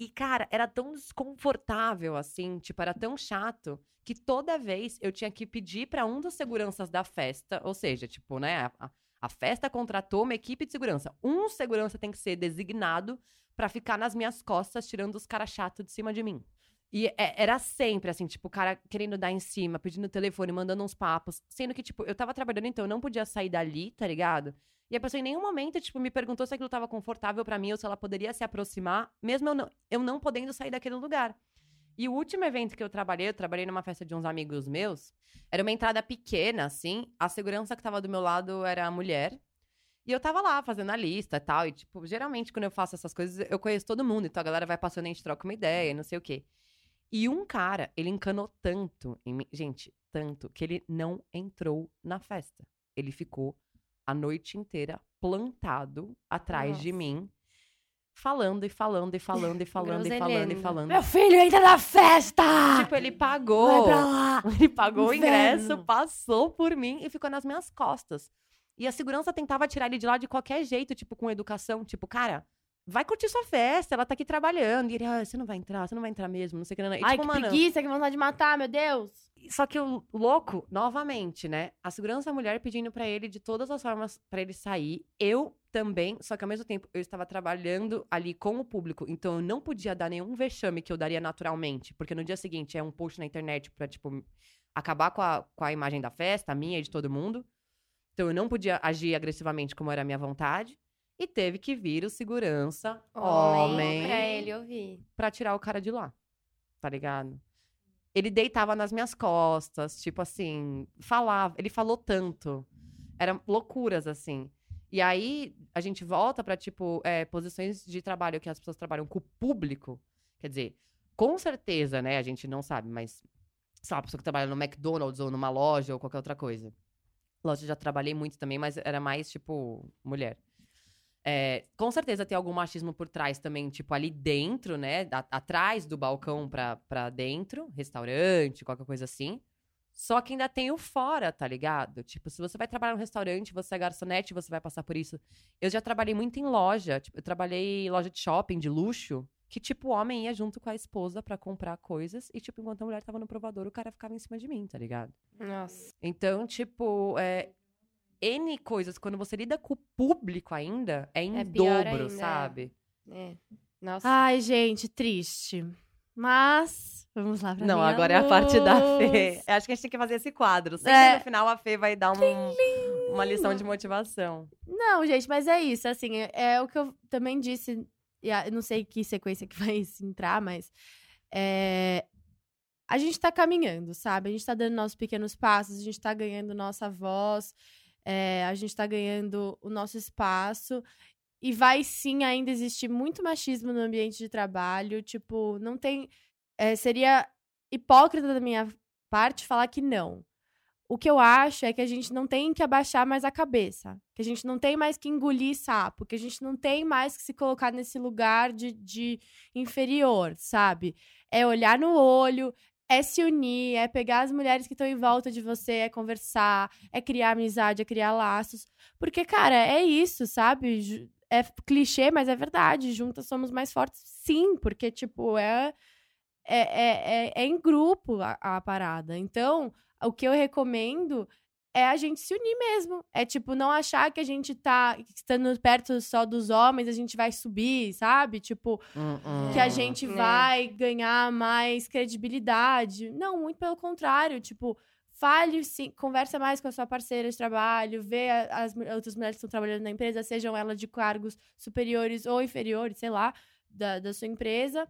E, cara, era tão desconfortável, assim, tipo, era tão chato, que toda vez eu tinha que pedir pra um dos seguranças da festa, ou seja, tipo, né, a- a, festa contratou uma equipe de segurança. Um segurança tem que ser designado pra ficar nas minhas costas, tirando os caras chatos de cima de mim. E é- era sempre assim, tipo, o cara querendo dar em cima, pedindo telefone, mandando uns papos. Sendo que, tipo, eu tava trabalhando, então eu não podia sair dali, tá ligado? E a pessoa em nenhum momento, tipo, me perguntou se aquilo tava confortável pra mim ou se ela poderia se aproximar, mesmo eu não, eu não podendo sair daquele lugar. E o último evento que eu trabalhei, eu trabalhei numa festa de uns amigos meus, era uma entrada pequena, assim, a segurança que tava do meu lado era a mulher. E eu tava lá fazendo a lista e tal. E, tipo, geralmente quando eu faço essas coisas, eu conheço todo mundo. Então a galera vai passando e a gente troca uma ideia não sei o quê. E um cara, ele encanou tanto em mim, gente, tanto, que ele não entrou na festa. Ele ficou a noite inteira plantado atrás de Nossa. mim, falando e falando e falando e falando e falando e falando. Meu filho, entra na festa! Tipo, ele pagou. pra lá! Ele pagou o ingresso, Inferno. passou por mim e ficou nas minhas costas. E a segurança tentava tirar ele de lá de qualquer jeito, tipo, com educação. Tipo, cara, vai curtir sua festa, ela tá aqui trabalhando. E ele, ah, você não vai entrar, você não vai entrar mesmo, não sei o que. não. E, Ai, tipo, que mano, preguiça, que vontade de matar, meu Deus! só que o louco, novamente, né? A segurança mulher pedindo pra ele de todas as formas pra ele sair. Eu também, só que ao mesmo tempo eu estava trabalhando ali com o público, então eu não podia dar nenhum vexame que eu daria naturalmente, porque no dia seguinte é um post na internet pra, tipo, acabar com a, com a imagem da festa, a minha e de todo mundo. Então eu não podia agir agressivamente como era a minha vontade. E teve que vir o segurança, homem, Pra ele ouvir. pra tirar o cara de lá. Tá ligado? Ele deitava nas minhas costas, tipo assim, falava, ele falou tanto. Eram loucuras, assim. E aí, a gente volta pra, tipo, é, posições de trabalho que as pessoas trabalham com o público. Quer dizer, com certeza, né? A gente não sabe, mas, sei lá, uma pessoa que trabalha no McDonald's ou numa loja ou qualquer outra coisa. Loja já trabalhei muito também, mas era mais, tipo, mulher. É, com certeza tem algum machismo por trás também, tipo, ali dentro, né? a- atrás do balcão pra, pra dentro, restaurante, qualquer coisa assim. Só que ainda tem o fora, tá ligado? Tipo, se você vai trabalhar no restaurante, você é garçonete, você vai passar por isso. Eu já trabalhei muito em loja. Tipo, eu trabalhei em loja de shopping, de luxo. Que, tipo, o homem ia junto com a esposa pra comprar coisas. E, tipo, enquanto a mulher tava no provador, o cara ficava em cima de mim, tá ligado? Nossa. Então, tipo, é, N coisas, quando você lida com o público ainda, é em É dobro, ainda, é. sabe? É. Nossa. Ai, gente, triste. Mas, vamos lá pra Não, minha agora é a parte da Fê. luz. Eu acho que a gente tem que fazer esse quadro. Sempre É. no final a Fê vai dar um- uma lição de motivação. Não, gente, mas é isso, assim, é, é o que eu também disse, e eu não sei que sequência que vai entrar, mas é, a gente tá caminhando, sabe? A gente tá dando nossos pequenos passos, a gente tá ganhando nossa voz, é, a gente tá ganhando o nosso espaço, e vai sim ainda existir muito machismo no ambiente de trabalho, tipo, não tem... é, seria hipócrita da minha parte falar que não. O que eu acho é que a gente não tem que abaixar mais a cabeça. Que a gente não tem mais que engolir sapo. Que a gente não tem mais que se colocar nesse lugar de, de inferior, sabe? É olhar no olho, é se unir, é pegar as mulheres que estão em volta de você, é conversar, é criar amizade, é criar laços. Porque, cara, é isso, sabe? É clichê, mas é verdade. Juntas somos mais fortes, sim, porque, tipo, é. É, é, é, é em grupo a, a parada. Então, o que eu recomendo é a gente se unir mesmo. É tipo, não achar que a gente tá estando perto só dos homens, a gente vai subir, sabe? Tipo, Hum, que a hum. gente Né. vai ganhar mais credibilidade. Não, muito pelo contrário. Tipo, fale sim, conversa mais com a sua parceira de trabalho, vê as mu- outras mulheres que estão trabalhando na empresa, sejam elas de cargos superiores ou inferiores, sei lá, da, da sua empresa.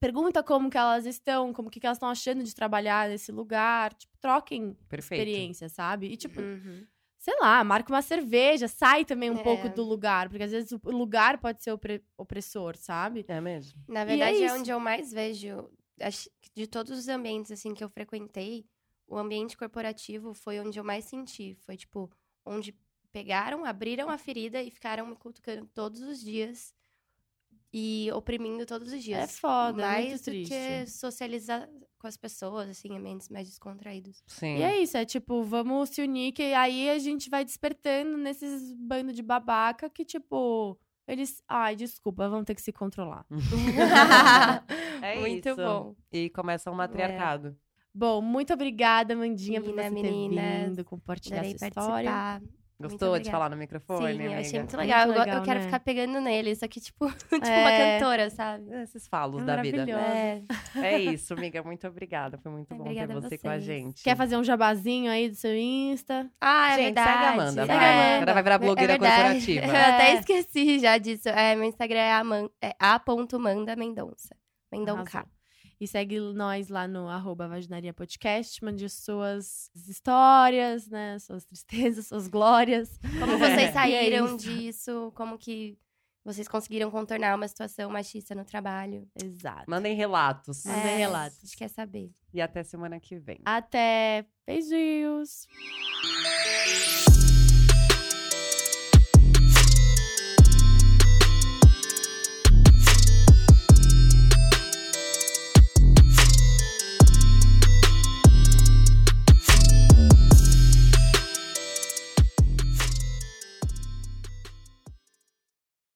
Pergunta como que elas estão, como que, que elas estão achando de trabalhar nesse lugar. Tipo, troquem Perfeito. experiência, sabe? E, tipo, Uhum. sei lá, marca uma cerveja, sai também um É. pouco do lugar, porque às vezes o lugar pode ser opre- opressor, sabe? É mesmo. Na é verdade, é, isso. onde eu mais vejo, acho que de todos os ambientes assim que eu frequentei, o ambiente corporativo foi onde eu mais senti. Foi tipo, onde pegaram, abriram a ferida e ficaram me cutucando todos os dias. E oprimindo todos os dias. É foda, é Mais muito do triste. que socializar com as pessoas, assim, ambientes mais descontraídos. Sim. E é isso, é tipo, vamos se unir, que aí a gente vai despertando nesses bandos de babaca que, tipo, eles. Ai, desculpa, vão ter que se controlar. É Muito isso. bom. E começa um matriarcado. Bom, muito obrigada, Mandinha, por Menina, você menina, ter vindo compartilhar essa história. participar. Gostou de falar no microfone, Sim, eu amiga? achei muito Muito legal. Eu legal, eu quero né? ficar pegando nele, só que, tipo, tipo uma É. cantora, sabe? Esses falos É da vida. maravilhosa. É. É isso, amiga. Muito obrigada. Foi muito Ai, bom ter a você com a gente. Quer fazer um jabazinho aí do seu Insta? Ah, é Gente, verdade. segue a Amanda, vai. a Amanda. Agora vai virar blogueira é verdade. corporativa. Eu até É. esqueci já disso. É, meu Instagram é, aman- é a.manda Mendonça. Mendonça. E segue nós lá no arroba Vaginaria Podcast. Mande suas histórias, né? Suas tristezas, suas glórias. Como vocês é saíram isso. disso? Como que vocês conseguiram contornar uma situação machista no trabalho? Exato. Mandem relatos. Mandem É, relatos. A gente quer saber. E até semana que vem. Até. Beijinhos.